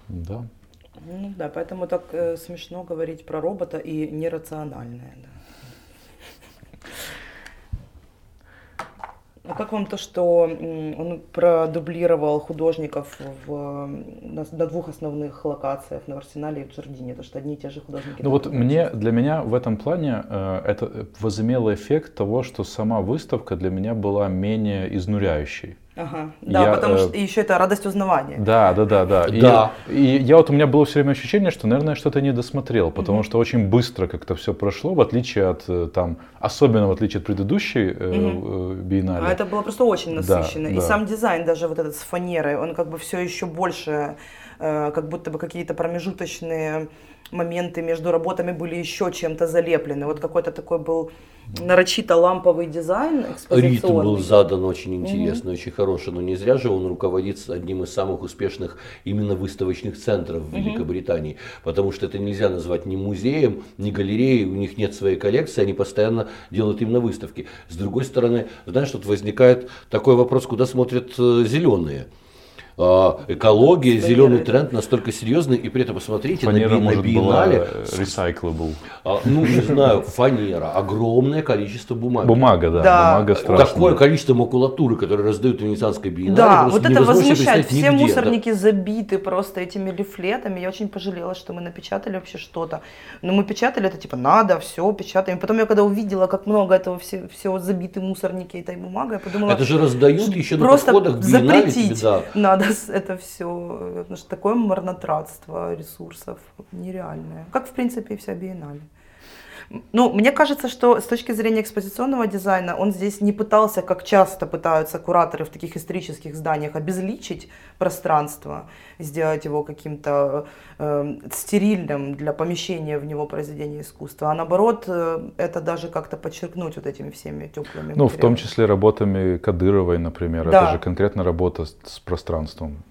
Да. Ну да, поэтому так э, смешно говорить про робота и нерациональное. Да. А как вам то, что он продублировал художников в, на, на двух основных локациях, на Арсенале и в Джардине? То, что одни и те же художники. Ну вот мне, для меня в этом плане э, это возымело эффект того, что сама выставка для меня была менее изнуряющей. Ага, да, я, потому э, что еще это радость узнавания. Да, да, да, да. да. И, и я вот у меня было все время ощущение, что, наверное, что-то не досмотрел, потому угу. что очень быстро как-то все прошло, в отличие от э, там, особенно в отличие от предыдущей э, биеннале. А это было просто очень насыщенно. Да, и да. сам дизайн даже вот этот с фанерой, он как бы все еще больше, э, как будто бы какие-то промежуточные моменты между работами были еще чем-то залеплены. Вот какой-то такой был нарочито ламповый дизайн Ритм был задан очень интересный, угу. очень хороший, но не зря же он руководит одним из самых успешных именно выставочных центров в Великобритании, угу. потому что это нельзя назвать ни музеем, ни галереей, у них нет своей коллекции, они постоянно делают именно выставки. С другой стороны, знаешь, тут возникает такой вопрос, куда смотрят э, зеленые. А, экология, зеленый тренд настолько серьезный, и при этом посмотрите фанера, на, может, на биеннале. Recyclable. А, ну, не знаю, фанера, огромное количество бумаги. Бумага, да, да. бумага страшная. Такое количество макулатуры, которое раздают в Венецианской биеннале, Да, вот это возмущает. Все нигде, мусорники да. забиты просто этими лифлетами. Я очень пожалела, что мы напечатали вообще что-то. Но мы печатали это типа надо, все, печатаем. Потом я когда увидела, как много этого все, всего забиты мусорники этой бумагой, я подумала... Это же раздают еще на подходах запретить тебе, да. надо это все, потому что такое марнотратство ресурсов нереальное, как в принципе и вся биеннале. Ну, мне кажется, что с точки зрения экспозиционного дизайна он здесь не пытался, как часто пытаются кураторы в таких исторических зданиях, обезличить пространство, сделать его каким-то э, стерильным для помещения в него произведения искусства, а наоборот, э, это даже как-то подчеркнуть вот этими всеми теплыми Ну, в том числе работами Кадыровой, например, да. это же конкретно работа с, с пространством.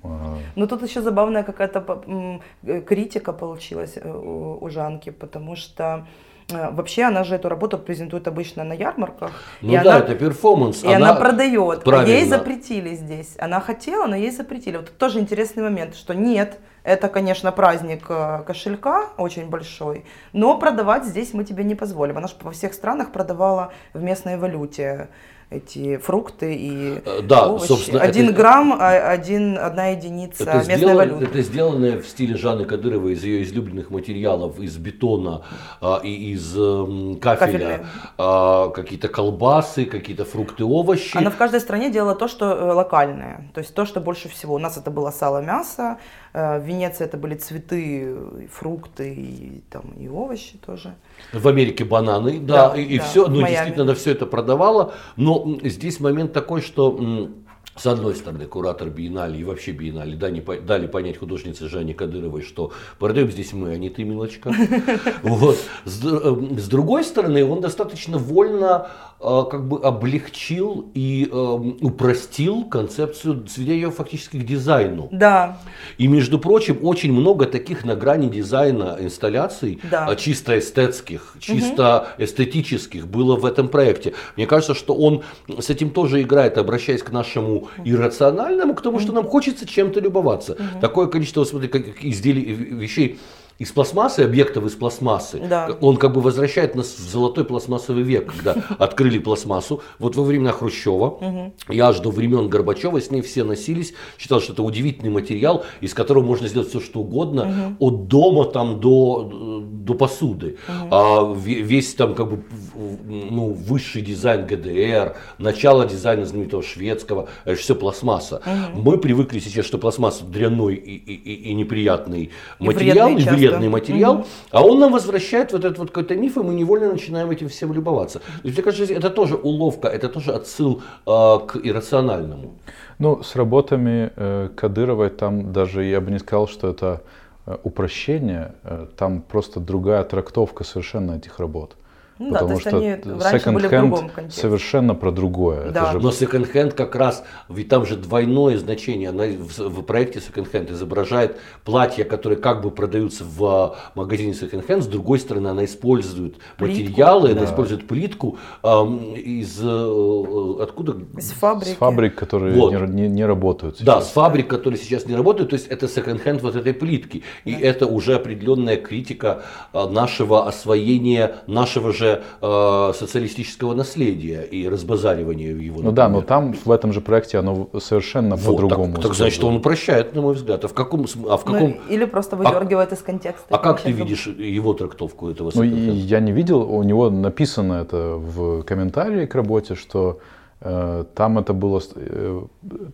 Ну, тут еще забавная какая-то э, критика получилась э, у, Жанки, потому что вообще она же эту работу презентует обычно на ярмарках. Ну да, она, это перформанс. И она, она продает. Правильно. Ей запретили здесь. Она хотела, но ей запретили. Вот тоже интересный момент, что нет, это, конечно, праздник э, кошелька очень большой, но продавать здесь мы тебе не позволим. Она же во всех странах продавала в местной валюте эти фрукты и э, да, овощи. собственно, один это, грамм, а, один, одна единица это местной сделано, валюты. Это сделано в стиле Жанны Кадыровой из ее излюбленных материалов, из бетона а, и из э, кафеля, а, какие-то колбасы, какие-то фрукты, овощи. Она в каждой стране делала то, что э, локальное, то есть то, что больше всего. У нас это было сало, мясо, в Венеции это были цветы, фрукты и, там, и овощи тоже. В Америке бананы, да, да и, и да, все, ну действительно она все это продавала, но здесь момент такой, что с одной стороны, куратор биеннале и вообще биеннале дали, дали понять художнице Жанне Кадыровой, что продаем здесь мы, а не ты, милочка. Вот. С, э, с другой стороны, он достаточно вольно э, как бы облегчил и э, упростил концепцию, сведя ее фактически к дизайну. Да. И, между прочим, очень много таких на грани дизайна инсталляций, да. чисто эстетских, чисто угу. эстетических было в этом проекте. Мне кажется, что он с этим тоже играет, обращаясь к нашему иррациональному, к тому, что нам хочется чем-то любоваться. Такое количество, смотри, как изделий, вещей из пластмассы, объектов из пластмассы. Да. Он как бы возвращает нас в золотой пластмассовый век, когда открыли пластмассу. Вот во времена Хрущева, угу. и аж до времен Горбачева с ней все носились. Считал, что это удивительный материал, из которого можно сделать все, что угодно, угу. от дома там до, до посуды. Угу. А весь там как бы ну, высший дизайн ГДР, начало дизайна знаменитого шведского, это все пластмасса. Угу. Мы привыкли сейчас, что пластмасса дрянной и, и, и, и неприятный и материал, и вредный вредный материал, угу. а он нам возвращает вот этот вот какой-то миф, и мы невольно начинаем этим всем любоваться. То есть, мне кажется, это тоже уловка, это тоже отсыл э, к иррациональному. Ну, с работами э, Кадыровой там даже я бы не сказал, что это э, упрощение, э, там просто другая трактовка совершенно этих работ. Ну, Потому да, что second-hand совершенно про другое. Да. же... Но second-hand как раз, ведь там же двойное значение. Она в, в проекте second-hand изображает платья, которые как бы продаются в а, магазине second-hand. С другой стороны, она использует плитку, материалы, да. она использует плитку эм, из... Э, откуда? Из фабрики. С фабрик, которые вот. не, не, не работают сейчас. Да, с фабрик, которые сейчас не работают. То есть это second-hand вот этой плитки. И да. это уже определенная критика а, нашего освоения, нашего же же э, социалистического наследия и разбазаривания его. Ну да, но там в этом же проекте оно совершенно вот, по-другому. Так, так значит, он упрощает, на мой взгляд. А в каком, а в ну, каком... Ну, или просто выдергивает а, из контекста. А как ты видишь его трактовку этого? Ну, я не видел, у него написано это в комментарии к работе, что э, там это было э,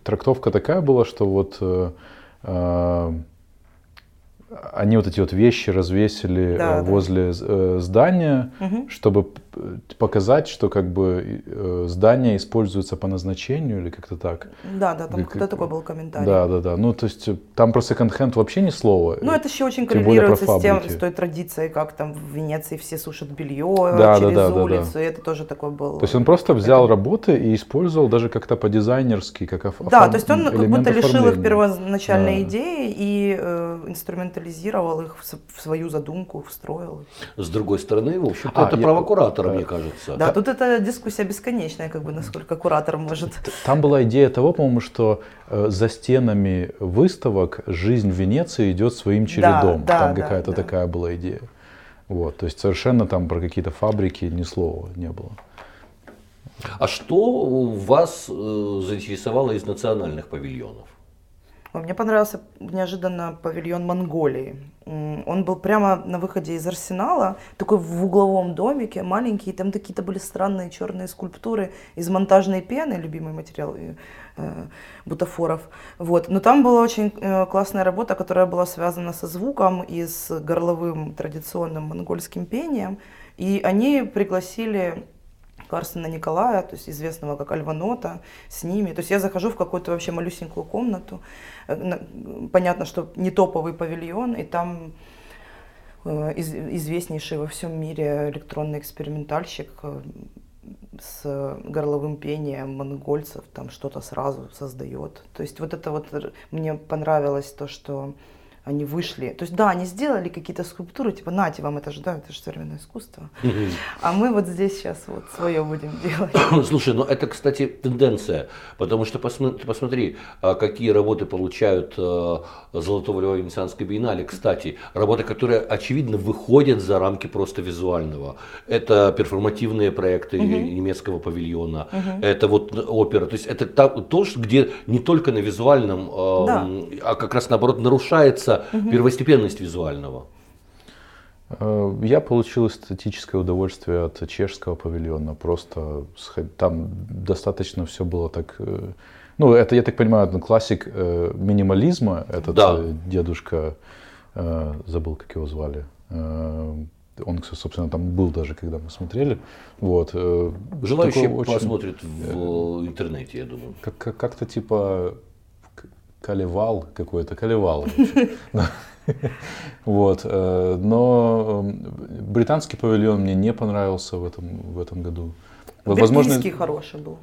трактовка такая была, что вот э, э они вот эти вот вещи развесили да, возле да. Э, здания, угу. чтобы э, показать, что как бы э, здание используется по назначению или как-то так. Да, да, там Как- кто такой был комментарий. Да, да, да. Ну, то есть э, там про секонд-хенд вообще ни слова. Ну, это еще очень Тем коррелируется с, тем, с той традицией, как там в Венеции все сушат белье Да, да, через да, да, да. улицу. И это тоже такой был. То есть он просто взял работы и использовал даже как-то по-дизайнерски, как оф- Да, оформ- то есть он как будто лишил их оформления. первоначальной Да. идеи и э, инструментализировал их в, в свою задумку, встроил. С другой стороны, в общем-то, А, это я- право куратора, да. мне кажется. Да, тут эта дискуссия бесконечная, как бы насколько куратор может. Там была идея того, по-моему, что э, за стенами выставок жизнь в Венеции идет своим чередом. да, там да, какая-то да. такая была идея. Вот, то есть совершенно там про какие-то фабрики ни слова не было. А что вас э, заинтересовало из национальных павильонов? Мне понравился неожиданно павильон Монголии. Он был прямо на выходе из арсенала, такой в угловом домике, маленький, и там какие-то были странные черные скульптуры из монтажной пены, любимый материал э, э, бутафоров. Вот. Но там была очень э, классная работа, которая была связана со звуком и с горловым традиционным монгольским пением. И они пригласили Карсена Николая, то есть известного как Альванота, с ними. То есть я захожу в какую-то вообще малюсенькую комнату. Э, Понятно, что не топовый павильон, и там э, из- известнейший во всем мире электронный экспериментальщик э, с горловым пением монгольцев там что-то сразу создает. То есть вот это вот мне понравилось то, что они вышли. То есть да, они сделали какие-то скульптуры, типа, нате вам это же, да, это же современное искусство. А мы вот здесь сейчас вот свое будем делать. Слушай, ну это, кстати, тенденция, потому что посмо- ты посмотри, а, какие работы получают э, Золотого Льва Венецианской биеннале. Кстати, работы, которые, очевидно, выходят за рамки просто визуального. Это перформативные проекты немецкого павильона, это вот опера. То есть это то, где не только на визуальном, Да. а как раз наоборот нарушается первостепенность визуального. Э, Я получил эстетическое удовольствие от чешского павильона. Просто там достаточно все было так... э, Ну, это, я так понимаю, классик э, минимализма. Этот Да. дедушка, забыл, как его звали. Он, кстати, собственно, там был даже, когда мы смотрели. Вот. Желающие очень- посмотрят в интернете, я думаю. Как, как- как-то типа Калевал какой-то, Калевал. Да. Вот. э, Но э, британский павильон мне не понравился в этом, в этом году. Вот, Бельгийский хороший был.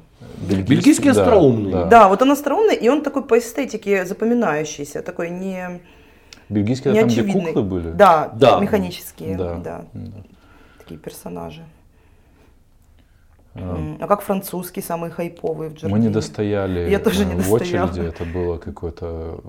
Бельгийский да, остроумный. да. Да, вот он остроумный, и он такой по эстетике запоминающийся, такой не, Бельгийский, не это там, где очевидный. куклы были? Да, Да. механические, да. Да. да. такие персонажи. А, как французский, самый хайповый в Джардине? Мы не достояли Я тоже не в достояла. очереди, это было какое-то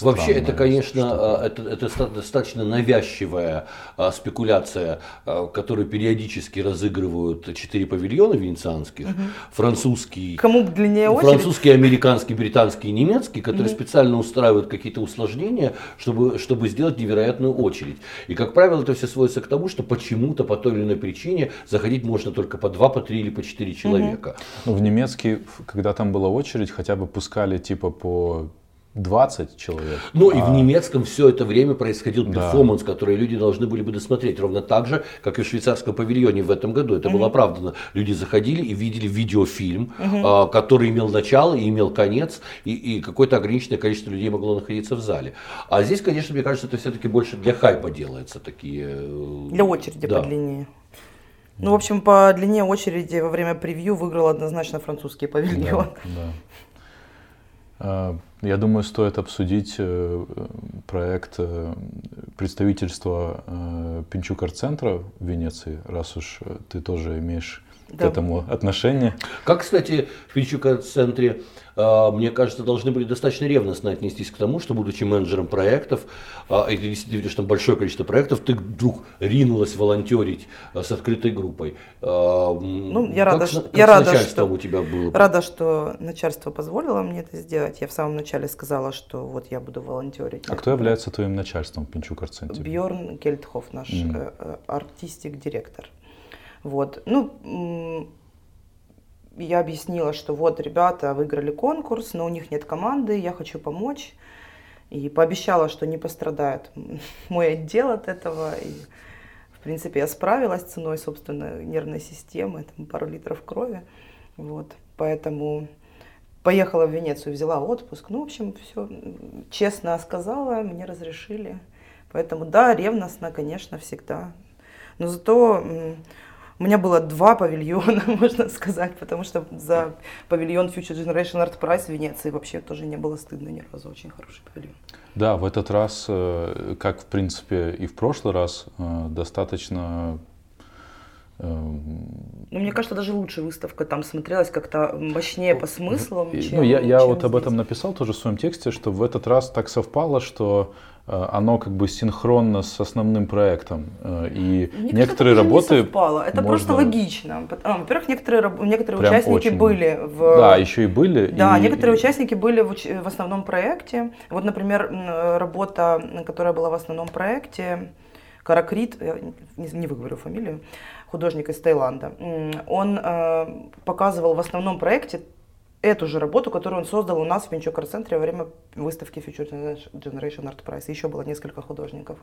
Вообще, это, конечно, а, это, это ста- достаточно навязчивая а, спекуляция, а, которую периодически разыгрывают четыре павильона венецианских. Французский, Кому длиннее очередь? французский, американский, британский и немецкий, которые специально устраивают какие-то усложнения, чтобы, чтобы сделать невероятную очередь. И, как правило, это все сводится к тому, что почему-то по той или иной причине заходить можно только по два, по три или по четыре человека. Ну, в немецкий, когда там была очередь, хотя бы пускали типа по 20 человек. Ну и в А, немецком все это время происходил Да. перформанс, который люди должны были бы досмотреть. Ровно так же, как и в швейцарском павильоне в этом году. Это было оправдано. Люди заходили и видели видеофильм, а, который имел начало и имел конец, и, и какое-то ограниченное количество людей могло находиться в зале. А здесь, конечно, мне кажется, это все-таки больше для хайпа делается такие. э, Для очереди да. подлиннее. Ну, в общем, по длине очереди во время превью выиграл однозначно французский павильон. Да. А, Я думаю, стоит обсудить э, проект э, представительства э, Пинчук-арт-центра в Венеции, раз уж ты тоже имеешь к Да. этому отношение. Как, кстати, в Пинчука-центре, а, мне кажется, должны были достаточно ревностно отнестись к тому, что, будучи менеджером проектов, а, и ты действительно видишь там большое количество проектов, ты вдруг ринулась волонтерить а, с открытой группой. Ну, я как рада, что- как я с рада, что- у тебя было? Рада, что начальство позволило мне это сделать. Я в самом начале сказала, что вот я буду волонтерить. А кто является твоим начальством в Пинчук-арт-центре? Бьорн Кельтхоф, наш э, артистик-директор. Вот. Ну, я объяснила, что вот ребята выиграли конкурс, но у них нет команды, я хочу помочь. И пообещала, что не пострадает мой отдел от этого. И, в принципе, я справилась ценой, собственно, нервной системы, там, пару литров крови. Вот. Поэтому поехала в Венецию, взяла отпуск. Ну, в общем, все честно сказала, мне разрешили. Поэтому, да, ревностно, конечно, всегда. Но зато у меня было два павильона, можно сказать, потому что за павильон Future Generation Art Prize в Венеции вообще тоже не было стыдно ни разу. Очень хороший павильон. Да, в этот раз, э, как в принципе и в прошлый раз, э, достаточно эм, ну, мне кажется, даже лучше выставка там смотрелась как-то мощнее по смыслам. Чем, ну, я, я вот здесь. об этом написал тоже в своем тексте, что в этот раз так совпало, что Э, оно как бы синхронно с основным проектом. Э, и Мне некоторые кажется, работы... Не совпало. Это можно... просто логично. А, во-первых, некоторые, некоторые участники очень... были в... Да, еще и были. Да, и... некоторые участники были в, уч... в основном проекте. Вот, например, работа, которая была в основном проекте, Каракрит, я не, не выговорю фамилию, художник из Таиланда, он э, показывал в основном проекте эту же работу, которую он создал у нас в Пинчук центре во время выставки Future Generation Art Prize. Еще было несколько художников,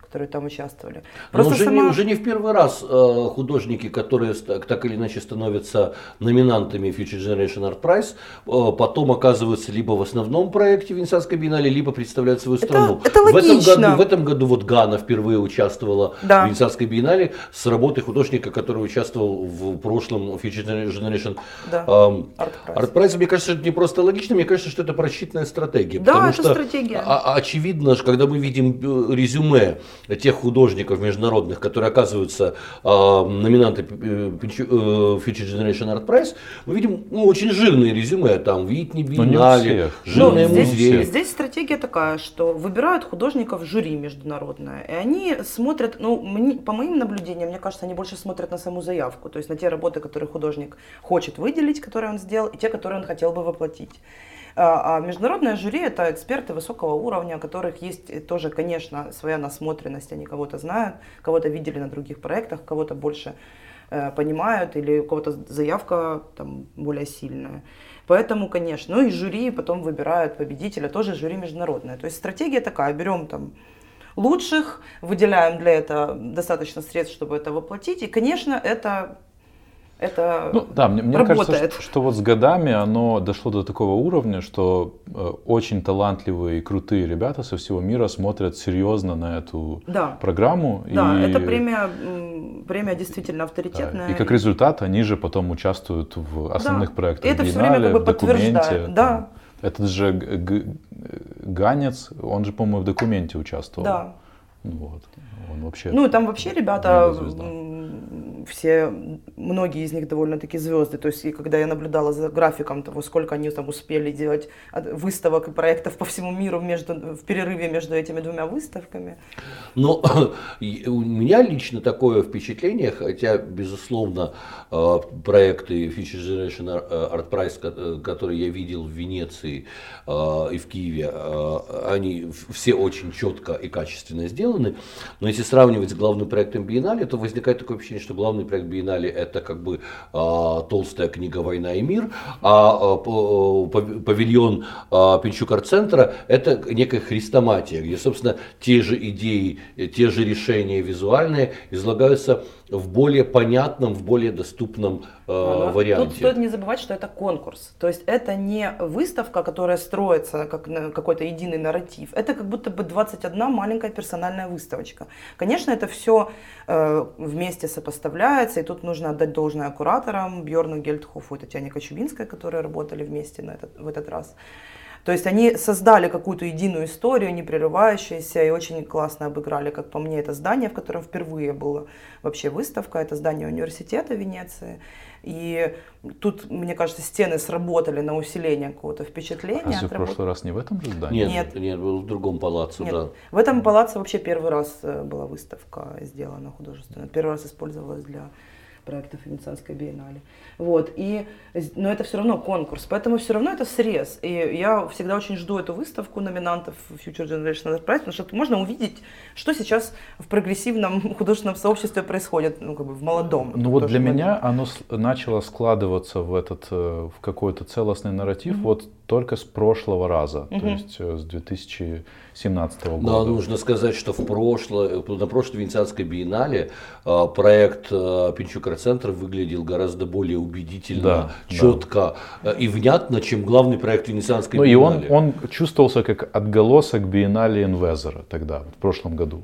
которые там участвовали. Просто Но уже, сама... не, уже не в первый раз э, художники, которые так или иначе становятся номинантами Future Generation Art Prize, э, потом оказываются либо в основном проекте Венецианской биеннале, либо представляют свою это, страну. Это в, этом году, в этом году вот Гана впервые участвовала да. в Венецианской биеннале с работой художника, который участвовал в прошлом Future Generation да. э, Art Prize. Art Prize. Мне кажется, это не просто логично, мне кажется, что это просчитанная стратегия. Да, потому это что стратегия. Очевидно, когда мы видим э, резюме тех художников международных, которые оказываются э, номинанты э, Future Generation Art Prize, мы видим ну, очень жирные резюме, там Витни, Биеннале, жирные ну, музеи. Здесь, здесь стратегия такая, что выбирают художников жюри международное, и они смотрят, ну, мне, по моим наблюдениям, мне кажется, они больше смотрят на саму заявку, то есть на те работы, которые художник хочет выделить, которые он сделал, и те, которые он хотел бы воплотить. А, а международное жюри – это эксперты высокого уровня, у которых есть тоже, конечно, своя насмотренность. Они кого-то знают, кого-то видели на других проектах, кого-то больше э, понимают или у кого-то заявка там более сильная. Поэтому, конечно, ну и жюри потом выбирают победителя, тоже жюри международное. То есть стратегия такая, берем там лучших, выделяем для этого достаточно средств, чтобы это воплотить. И, конечно, это это ну, да, мне, мне работает. кажется, что, что вот с годами оно дошло до такого уровня, что э, очень талантливые и крутые ребята со всего мира смотрят серьезно на эту да. программу. Да, и, это премия, премия действительно авторитетная. Да, и как результат они же потом участвуют в основных да. проектах и это все время как бы документе. Да. Этот же Ганец, он же, по-моему, в документе участвовал. Да. Вот. Он вообще. Ну, там вообще ребята все, многие из них довольно-таки звезды. То есть, и когда я наблюдала за графиком того, сколько они там успели делать выставок и проектов по всему миру между, в перерыве между этими двумя выставками. Но у меня лично такое впечатление, хотя, безусловно, э, проекты Future Generation Art Prize, э, которые я видел в Венеции э, и в Киеве, они все очень четко и качественно сделаны. Но если сравнивать с главным проектом Биеннале, то возникает такое ощущение, что главный главный проект Биеннале это как бы а, толстая книга «Война и мир», а, а павильон а, Пинчук-арт-центра это некая хрестоматия, где, собственно, те же идеи, те же решения визуальные излагаются в более понятном, в более доступном э, ага. варианте. Тут стоит не забывать, что это конкурс. То есть это не выставка, которая строится как какой-то единый нарратив. Это как будто бы 21 маленькая персональная выставочка. Конечно, это все э, вместе сопоставляется, и тут нужно отдать должное кураторам Бьорну Гельдхофу и Татьяне Кочубинской, которые работали вместе на этот, в этот раз. То есть они создали какую-то единую историю, не прерывающуюся, и очень классно обыграли, как по мне, это здание, в котором впервые была вообще выставка, это здание университета Венеции. И тут, мне кажется, стены сработали на усиление какого-то впечатления. А в прошлый раз не в этом же здании? Нет, нет, нет был в другом палаце, нет. да. В этом палаце вообще первый раз э, была выставка сделана художественная. Первый раз использовалась для проектов Венецианской биеннале. Вот, и, но это все равно конкурс, поэтому все равно это срез. И я всегда очень жду эту выставку номинантов Future Generation Art Prize, потому что можно увидеть, что сейчас в прогрессивном художественном сообществе происходит, ну, как бы в молодом. Ну вот для меня оно начало складываться в этот, э, в какой-то целостный нарратив, mm-hmm. вот только с прошлого раза, то есть э, с 2017 года. Но нужно сказать, что в прошлое, на прошлой Венецианской биеннале э, проект э, Пинчукар-центр выглядел гораздо более убедительно, Да, четко э, и внятно, чем главный проект Венецианской Ну и он, биеннале. он чувствовался как отголосок биеннале Инвезера тогда, в прошлом году.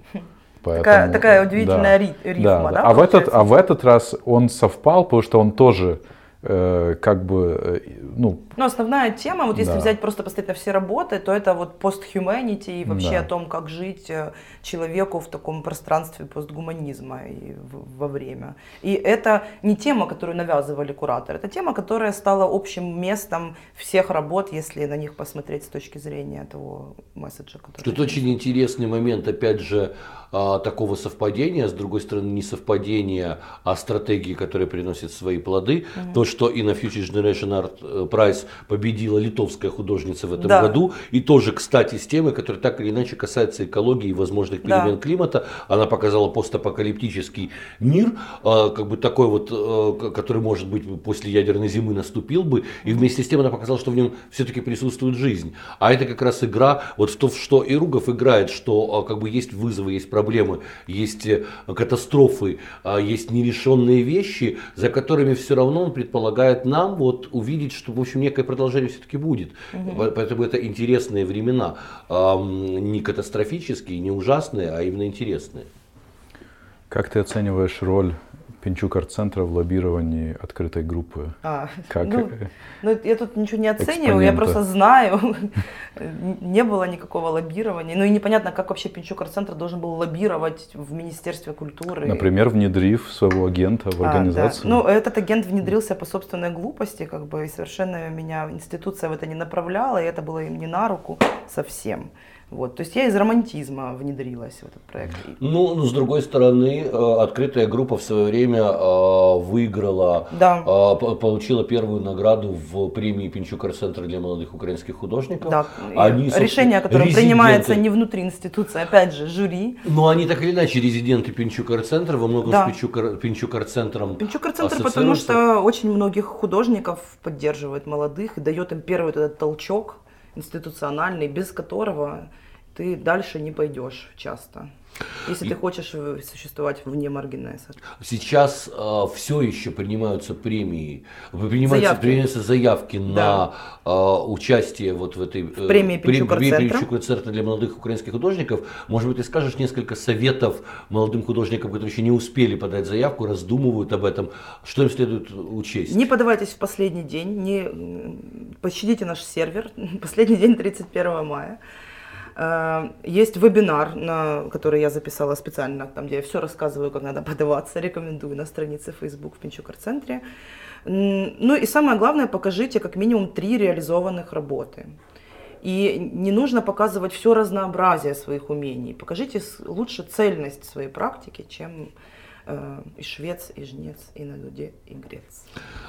Такая- такая удивительная ри- рифма, да, А, в этот, а в этот раз он совпал, потому что он тоже как бы, э, ну, Но основная тема, вот если Да. взять просто посмотреть на все работы, то это вот пост-humanity и вообще Да. о том, как жить э, человеку в таком пространстве постгуманизма и в- во время. И это не тема, которую навязывали кураторы, это тема, которая стала общим местом всех работ, если на них посмотреть с точки зрения того месседжа, который... Тут очень интересный момент, опять же, такого совпадения, с другой стороны, не совпадения, а стратегии, которые приносят свои плоды. То, что и на Future Generation Art э, Prize победила литовская художница в этом Да. году, и тоже, кстати, с темой, которая так или иначе касается экологии и возможных Да. перемен климата. Она показала постапокалиптический мир, а, как бы такой вот, э, который, может быть, после ядерной зимы наступил бы, и вместе с тем она показала, что в нем все-таки присутствует жизнь. А это как раз игра, вот в то, что и Ругов играет, что а, как бы есть вызовы, есть проблемы, есть э, катастрофы, а, есть нерешенные вещи, за которыми все равно он предполагает нам вот увидеть, что, в общем, некое продолжение все-таки будет. По- Поэтому это интересные времена, не катастрофические, не ужасные, а именно интересные. как ты оцениваешь роль Пинчук-арт-центра в лоббировании открытой группы? А, Как, ну, э, ну, я тут ничего не оцениваю, я просто знаю, не было никакого лоббирования. Ну и непонятно, как вообще Пинчук арт-центр должен был лоббировать в Министерстве культуры. например, внедрив своего агента в А, организацию? да. Ну, этот агент внедрился по собственной глупости, как бы, и совершенно меня институция в это не направляла, и это было им не на руку совсем. Вот. То есть я из романтизма внедрилась в этот проект. Ну, но с другой стороны, э, открытая группа в свое время э, выиграла, Да. э, по- получила первую награду в премии Пинчук центра для молодых украинских художников. Да, Они, решение, которое резиденты- принимается не внутри институции, опять же, жюри. Но они так или иначе резиденты Пинчук центра во многом Да. с Пинчук, центром Пинчук арт-центр, потому что очень многих художников поддерживает молодых и дает им первый этот толчок институциональный, без которого ты дальше не пойдешь часто. Если ты хочешь э, существовать вне маргинеса. Сейчас все еще принимаются премии, принимаются, Заявки. принимаются заявки на Да. э, участие вот в этой э, Пинчук-арт-центра. премии Пинчук-арт-центра для молодых украинских художников. Может быть, ты скажешь несколько советов молодым художникам, которые еще не успели подать заявку, раздумывают об этом, что им следует учесть? Не подавайтесь в последний день, не пощадите наш сервер. Последний день 31 мая. Э, Есть вебинар, на который я записала специально, там, где я все рассказываю, как надо подаваться. Рекомендую на странице Facebook в Пинчук центре Ну и самое главное, покажите как минимум три реализованных работы. И не нужно показывать все разнообразие своих умений. Покажите лучше цельность своей практики, чем и швец, и жнец, и на дуде, и грец.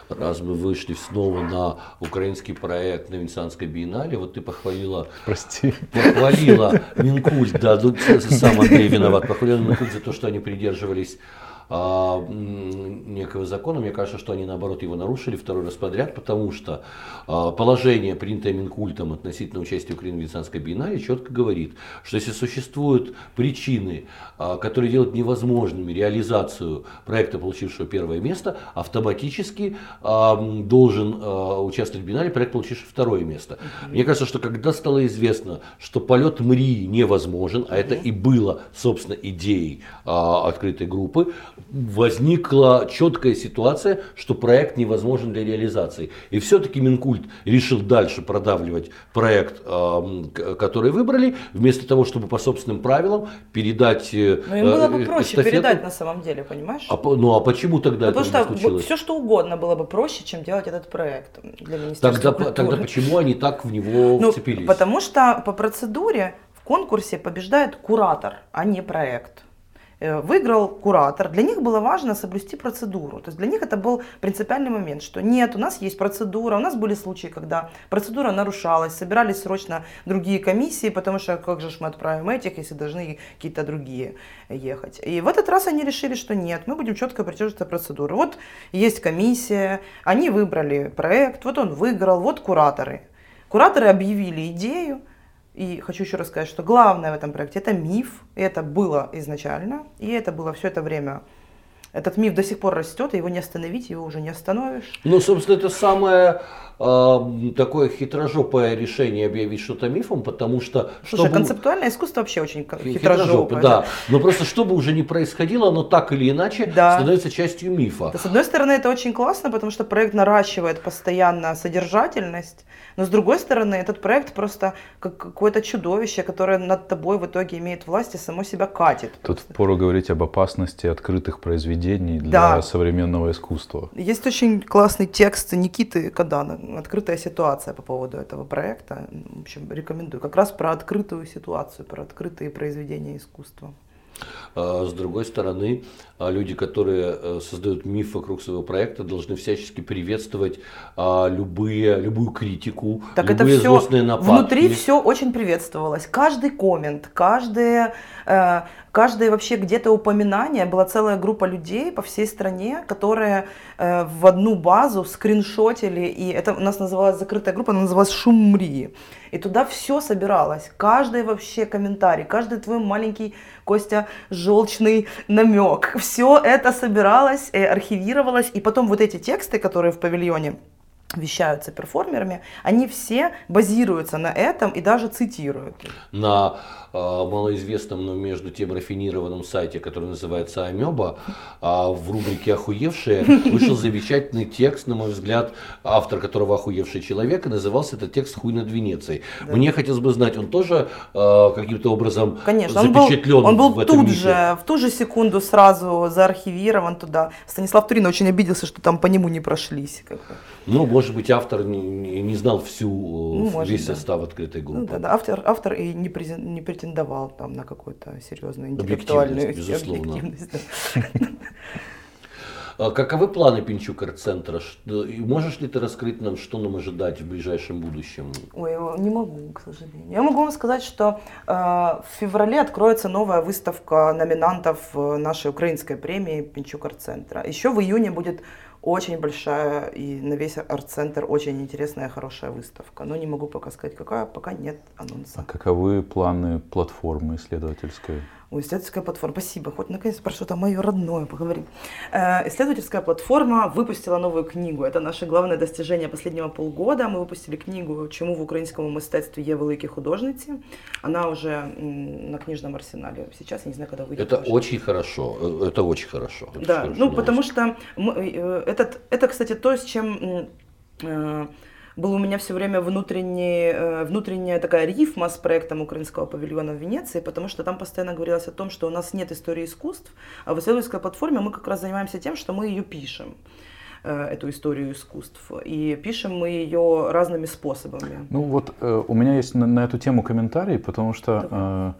Раз мы вышли снова на украинский проект на Венецианской биеннале, вот ты похвалила Прости. похвалила Минкульт, да, тут сам Андрей виноват, похвалила Минкульт за то, что они придерживались а, некого закона. Мне кажется, что они наоборот его нарушили второй раз подряд, потому что а, положение, принятое Минкультом относительно участия Украины в Венецианской биеннале, четко говорит, что если существуют причины, а, которые делают невозможными реализацию проекта, получившего первое место, автоматически а, должен а, участвовать в биеннале проект, получивший второе место. Мне кажется, что когда стало известно, что полет МРИ невозможен, а это и было, собственно, идеей а, открытой группы, возникла четкая ситуация, что проект невозможен для реализации. И все-таки Минкульт решил дальше продавливать проект, который выбрали, вместо того, чтобы по собственным правилам передать э, Но им было бы э, проще эстафету. передать на самом деле, понимаешь? А, ну а почему тогда Потому это что не случилось? все что угодно было бы проще, чем делать этот проект для Министерства Тогда, культуры. тогда почему они так в него Ну, вцепились? потому что по процедуре в конкурсе побеждает куратор, а не проект. Э, Выиграл куратор. Для них было важно соблюсти процедуру. То есть для них это был принципиальный момент, что нет, у нас есть процедура. У нас были случаи, когда процедура нарушалась, собирались срочно другие комиссии, потому что как же мы отправим этих, если должны какие-то другие ехать. И в этот раз они решили, что нет, мы будем четко придерживаться процедуры. Вот есть комиссия, они выбрали проект, вот он выиграл, вот кураторы. Кураторы объявили идею, и хочу еще раз сказать, что главное в этом проекте это миф, это было изначально, и это было все это время этот миф до сих пор растет, и его не остановить, его уже не остановишь. Ну, собственно, это самое э, такое хитрожопое решение объявить что-то мифом, потому что... Слушай, чтобы... концептуальное искусство вообще очень хитрожопое. да. Но просто чтобы уже не происходило, оно так или иначе да. становится частью мифа. Да, с одной стороны, это очень классно, потому что проект наращивает постоянно содержательность, но с другой стороны, этот проект просто как какое-то чудовище, которое над тобой в итоге имеет власть и само себя катит. Тут впору говорить об опасности открытых произведений для да. современного искусства. Есть очень классный текст Никиты Кадана «Открытая ситуация» по поводу этого проекта. В общем, рекомендую. Как раз про открытую ситуацию, про открытые произведения искусства. А, с другой стороны, а, люди, которые э, создают миф вокруг своего проекта, должны всячески приветствовать а, любые, любую критику, так любые это все нападки. Внутри все очень приветствовалось. Каждый коммент, каждое, каждое вообще где-то упоминание, была целая группа людей по всей стране, которые э, в одну базу скриншотили, и это у нас называлась закрытая группа, она называлась «Шумри». И туда все собиралось, каждый вообще комментарий, каждый твой маленький, Костя, желчный намек. Все это собиралось, э, архивировалось, и потом вот эти тексты, которые в павильоне вещаются перформерами, они все базируются на этом и даже цитируют. На э, малоизвестном, но между тем рафинированном сайте, который называется Амеба, э, в рубрике «Охуевшие» вышел замечательный текст, на мой взгляд, автор которого «Охуевший человек», и назывался этот текст «Хуй над Венецией». Да. Мне хотелось бы знать, он тоже э, каким-то образом Конечно, запечатлен он был, он был в этом тут мифе? же, в ту же секунду сразу заархивирован туда. Станислав Турин очень обиделся, что там по нему не прошлись. Как бы. Ну, может быть, автор не, не знал всю, э, ну, весь да. состав открытой группы. Ну, да, да. Автор, автор и не, не претендовал там, на какую-то серьезную интеллектуальную объективность. Безусловно. А каковы планы Пинчук арт-центра? Можешь ли ты раскрыть нам, что нам ожидать в ближайшем будущем? Ой, не могу, к сожалению. Я могу вам сказать, что э, в феврале откроется новая выставка номинантов нашей украинской премии Пинчук арт-центра. Еще в июне будет очень большая и на весь арт-центр очень интересная, хорошая выставка. Но не могу пока сказать, какая, пока нет анонса. А каковы планы платформы исследовательской? Ой, исследовательская платформа, спасибо, хоть наконец про что-то мое родное поговорим. Э, исследовательская платформа выпустила новую книгу. Это наше главное достижение последнего полгода. Мы выпустили книгу «Чему в українському мистецтві є великі художниці». Она уже на книжном арсенале. Сейчас, я не знаю, когда выйдет. Это тоже. очень хорошо, э, это очень хорошо. Это да, хорошо ну потому что мы, э, этот, это, кстати, то, с чем был у меня все время внутренний, э, внутренняя такая рифма с проектом украинского павильона в Венеции, потому что там постоянно говорилось о том, что у нас нет истории искусств, а в исследовательской платформе мы как раз занимаемся тем, что мы ее пишем э, эту историю искусств. И пишем мы ее разными способами. Ну вот э, у меня есть на, на эту тему комментарий, потому что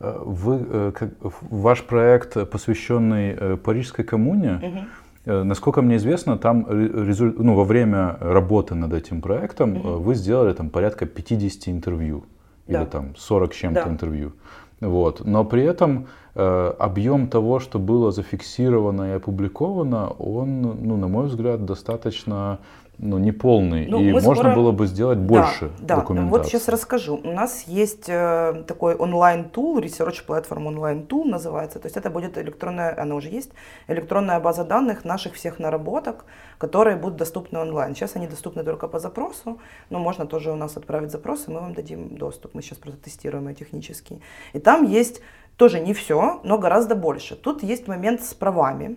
вы, как, ваш проект, посвященный Парижской коммуне, угу Э, насколько мне известно, там результ... ну, во время работы над этим проектом угу. вы сделали там порядка 50 интервью да. или там 40 чем-то да. интервью. Вот. Но при этом э, объем того, что было зафиксировано и опубликовано, он, ну, на мой взгляд, достаточно ну, не полный, ну, и можно скоро... было бы сделать больше да, документации. Да, вот сейчас расскажу. У нас есть э, такой онлайн-тул, research platform онлайн-тул называется, то есть это будет электронная, она уже есть, электронная база данных наших всех наработок, которые будут доступны онлайн. Сейчас они доступны только по запросу, но можно тоже у нас отправить запрос, и мы вам дадим доступ. Мы сейчас просто тестируем ее технически. И там есть тоже не все, но гораздо больше. Тут есть момент с правами,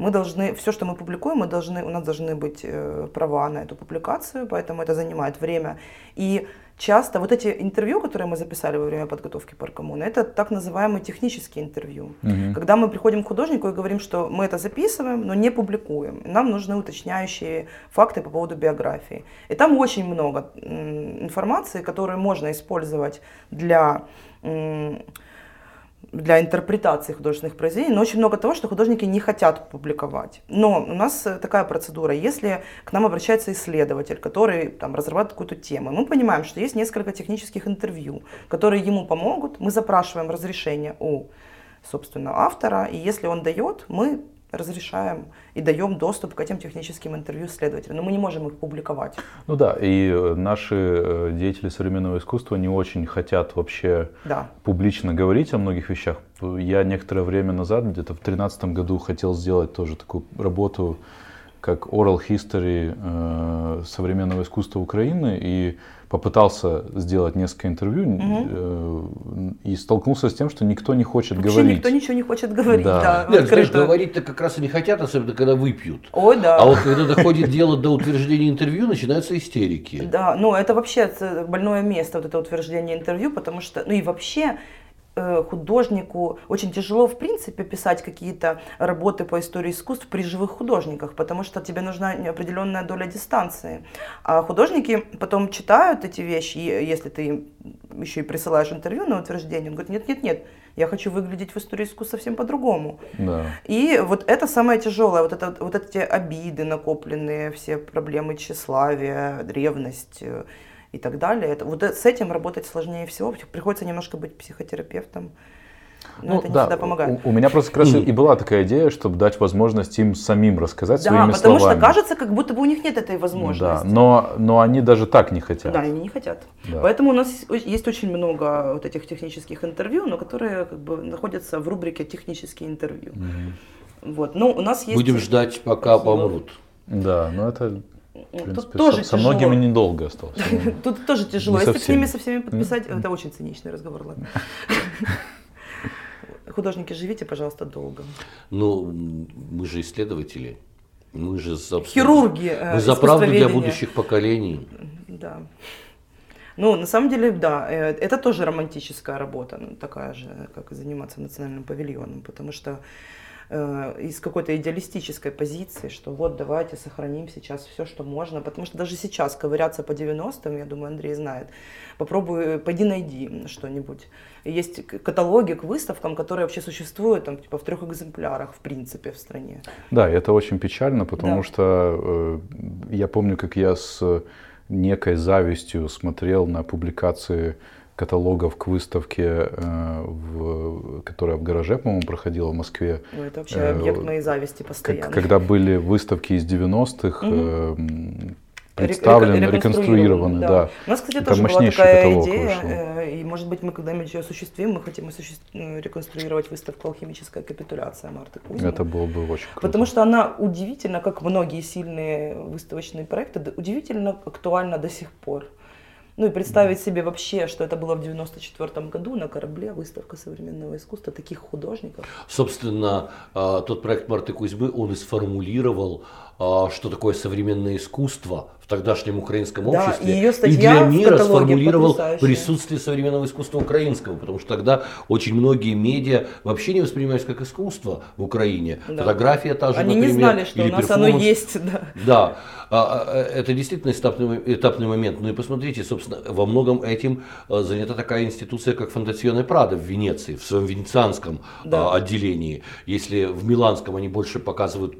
мы должны, все, что мы публикуем, мы должны, у нас должны быть э, права на эту публикацию, поэтому это занимает время. И часто вот эти интервью, которые мы записали во время подготовки паркоммуны, это так называемые технические интервью. Угу. Когда мы приходим к художнику и говорим, что мы это записываем, но не публикуем. Нам нужны уточняющие факты по поводу биографии. И там очень много информации, которую можно использовать для для интерпретации художественных произведений, но очень много того, что художники не хотят публиковать. Но у нас э, такая процедура, если к нам обращается исследователь, который там, разрабатывает какую-то тему, мы понимаем, что есть несколько технических интервью, которые ему помогут, мы запрашиваем разрешение у собственно, автора, и если он дает, мы разрешаем и даем доступ к этим техническим интервью следователям. Но мы не можем их публиковать. Ну да, и э, наши э, деятели современного искусства не очень хотят вообще Да. публично говорить о многих вещах. Я некоторое время назад, где-то в 2013 году, хотел сделать тоже такую работу, как oral history э, современного искусства Украины, и попытался сделать несколько интервью, э, и столкнулся с тем, что никто не хочет Вообще говорить. никто ничего не хочет говорить. Да. Да, Нет, знаешь, говорить-то как раз и не хотят, особенно когда выпьют. Ой, да. А вот когда доходит дело до утверждения интервью, начинаются истерики. Да, ну это вообще больное место, вот это утверждение интервью, потому что, ну и вообще художнику очень тяжело, в принципе, писать какие-то работы по истории искусств при живых художниках, потому что тебе нужна определенная доля дистанции. А художники потом читают эти вещи, и если ты еще и присылаешь интервью на утверждение, он говорит, нет-нет-нет, я хочу выглядеть в истории искусств совсем по-другому. Да. И вот это самое тяжелое, вот, это, вот эти обиды накопленные, все проблемы тщеславия, ревность э, и так далее. Это, вот э- с этим работать сложнее всего. Приходится немножко быть психотерапевтом. Но это не да, всегда помогает. У, у меня просто как раз и была такая идея, чтобы дать возможность им самим рассказать да, своими потому словами. что кажется, как будто бы у них нет этой Да, возможности. но, но они даже так не хотят. Да, они не хотят. Да. Поэтому у нас есть- очень много вот этих технических интервью, но которые как бы находятся в рубрике технические интервью. Вот. Но у нас есть... Будем ждать, пока Спасибо. помрут. Да, но это, в Тут принципе, тоже со, со тяжело. многими недолго осталось. Тут тоже тяжело. Не Если со с ними со всеми подписать, это очень циничный разговор, ладно. Художники, живите, пожалуйста, долго. Ну, мы же исследователи. Мы же за, Хирурги, э, мы за правду для будущих поколений. Да. Ну, на самом деле, да, э, это тоже романтическая работа, ну, такая же, как и заниматься национальным павильоном, потому что э, из какой-то идеалистической позиции, что вот давайте сохраним сейчас все, что можно, потому что даже сейчас ковыряться по 90-м, я думаю, Андрей знает, попробуй, э, пойди найди что-нибудь. Есть каталоги к выставкам, которые вообще существуют там, типа, в трех экземплярах, в принципе, в стране. Да, это очень печально, потому Да. что э, я помню, как я с некой завистью смотрел на публикации каталогов к выставке, э, в, которая в гараже, по-моему, проходила в Москве. Ну, это вообще Э, объект моей зависти постоянно. когда были выставки из 90-х, Мгм. э, м, Рек- представлены, реконструированы, реконструированы, да. У нас, кстати, Там тоже была такая идея, вышел. э, и, может быть, мы когда-нибудь ее осуществим, мы хотим осуществ- реконструировать выставку «Алхимическая капитуляция» Марты Кузьминой. Это было бы очень круто. Потому что она удивительно, как многие сильные выставочные проекты, удивительно актуальна до сих пор. Ну и представить себе вообще, что это было в 94 году на корабле, выставка современного искусства, таких художников. Собственно, а, тот проект Марты Кузьмы, он и сформулировал, что такое современное искусство в тогдашнем украинском Да, обществе. и её и для мира сформулировал потрясающая. присутствие современного искусства украинского, потому что тогда очень многие медиа вообще не воспринимались как искусство в Украине. Да. Фотография та же, Они например, не знали, что у или нас оно есть. Да. Да, а, а, это действительно этапный, этапный момент. Ну и посмотрите, собственно, во многом этим а, занята такая институция, как Фондационе Прадо в Венеции, в своем венецианском Да. а, отделении. Если в Миланском они больше показывают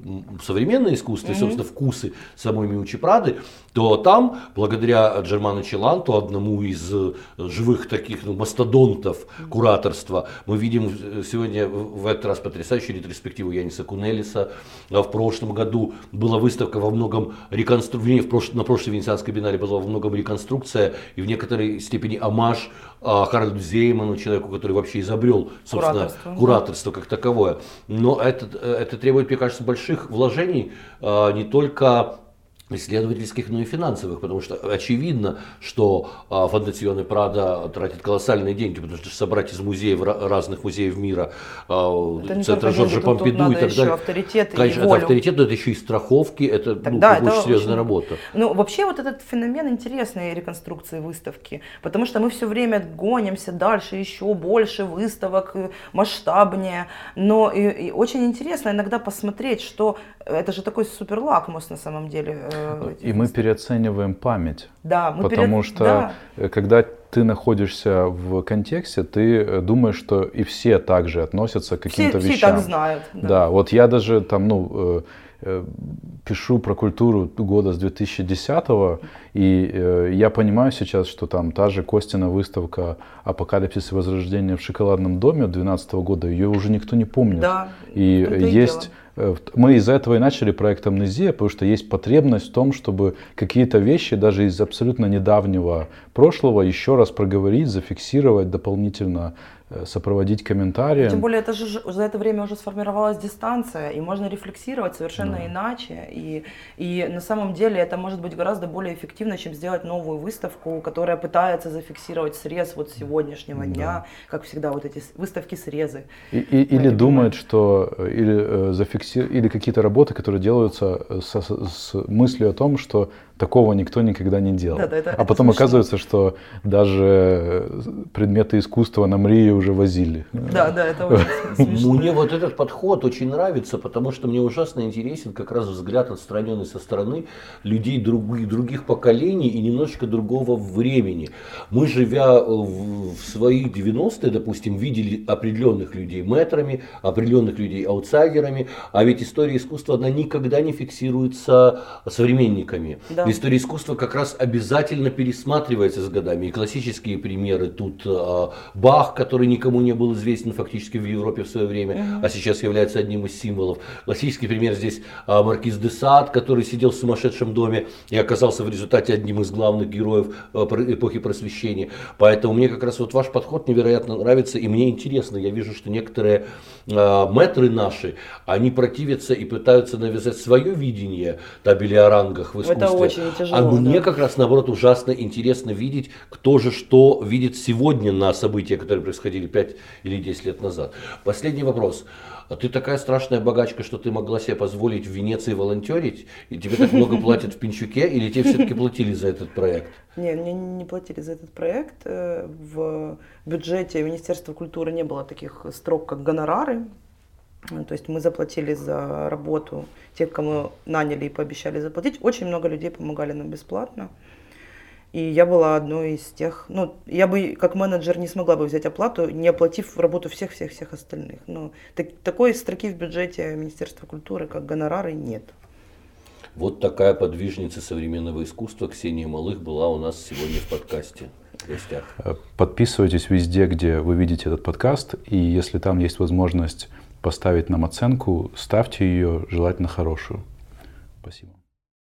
современное искусство и, собственно, вкусы самой Миучи Прады, то там, благодаря Джерману Челанту, одному из э, живых таких ну, мастодонтов кураторства, мы видим э, сегодня в этот раз потрясающую ретроспективу Яниса Кунелиса. А В прошлом году была выставка во многом реконструкция, на прошлой Венецианской биеннале была во многом реконструкция и в некоторой степени амаш Харальду Зейману, человеку, который вообще изобрел, собственно, Кураторство. кураторство как таковое. Но это, это требует, мне кажется, больших вложений а, не только исследовательских, но и финансовых, потому что очевидно, что а, Фондационный Прада тратит колоссальные деньги, потому что собрать из музеев, ра- разных музеев мира, а, Это центра Жоржа Помпиду и так далее. авторитет и Конечно, это волю. авторитет, но это еще и страховки, это ну, это очень серьезная работа. Ну, вообще вот этот феномен интересной реконструкции выставки, потому что мы все время гонимся дальше, еще больше выставок, э, масштабнее, но и, и очень интересно иногда посмотреть, что это же такой супер лакмус на самом деле. Э, И мы переоцениваем память. да, мы Потому перед- что да. э, когда ты находишься в контексте, ты э, думаешь, что и все также относятся к все, каким-то все вещам. так знают. Да. вот я даже там, ну, пишу про культуру года с 2010 и э, я понимаю сейчас, что там та же Костина выставка «Апокалипсис и возрождение в шоколадном доме» 2012 года, ее уже никто не помнит. Да, И есть мы из-за этого и начали проект «Амнезия», потому что есть потребность в том, чтобы какие-то вещи даже из абсолютно недавнего прошлого еще раз проговорить, зафиксировать дополнительно. Э, сопроводить комментарием. Тем более это же за это время уже сформировалась дистанция, и можно рефлексировать совершенно да. иначе. И, и на самом деле это может быть гораздо более эффективно, чем сделать новую выставку, которая пытается зафиксировать срез вот сегодняшнего да. дня, как всегда вот эти выставки срезы. И, и, или думает, что э, или, э, зафикси... или какие-то работы, которые делаются с, с мыслью о том, что такого никто никогда не делал. Да, да, это, а потом смешно. оказывается, что даже предметы искусства на Мрии уже возили. Да, да, это очень смешно. Мне вот этот подход очень нравится, потому что мне ужасно интересен как раз взгляд отстраненный со стороны людей других, других поколений и немножечко другого времени. Мы, живя в свои 90-е, допустим, видели определенных людей метрами, определенных людей аутсайдерами, а ведь история искусства, она никогда не фиксируется современниками. Да. История искусства как раз обязательно пересматривается с годами. И классические примеры тут э, Бах, который никому не был известен фактически в Европе в свое время, mm-hmm. а сейчас является одним из символов. Классический пример здесь э, Маркиз де Сад, который сидел в сумасшедшем доме и оказался в результате одним из главных героев э, эпохи просвещения. Поэтому мне как раз вот ваш подход невероятно нравится и мне интересно. Я вижу, что некоторые э, мэтры наши, они противятся и пытаются навязать свое видение табели о рангах в искусстве. Это очень тяжело. А мне да. как раз наоборот ужасно интересно видеть, кто же что видит сегодня на события, которые происходили 5 или 10 лет назад. Последний вопрос. А ты такая страшная богачка, что ты могла себе позволить в Венеции волонтерить, и тебе так много платят в Пинчуке, или тебе все-таки платили за этот проект? Не, мне не платили за этот проект. Э, в бюджете Министерства культуры не было таких строк, как гонорары. То есть мы заплатили за работу тех, кому наняли и пообещали заплатить. Очень много людей помогали нам бесплатно. И я была одной из тех, ну, я бы как менеджер не смогла бы взять оплату, не оплатив работу всех-всех-всех остальных. Но так, такой строки в бюджете Министерства культуры, как гонорары, нет. Вот такая подвижница современного искусства Ксения Малых была у нас сегодня в подкасте. В гостях. Подписывайтесь везде, где вы видите этот подкаст, и если там есть возможность поставить нам оценку, ставьте ее желательно хорошую. Спасибо.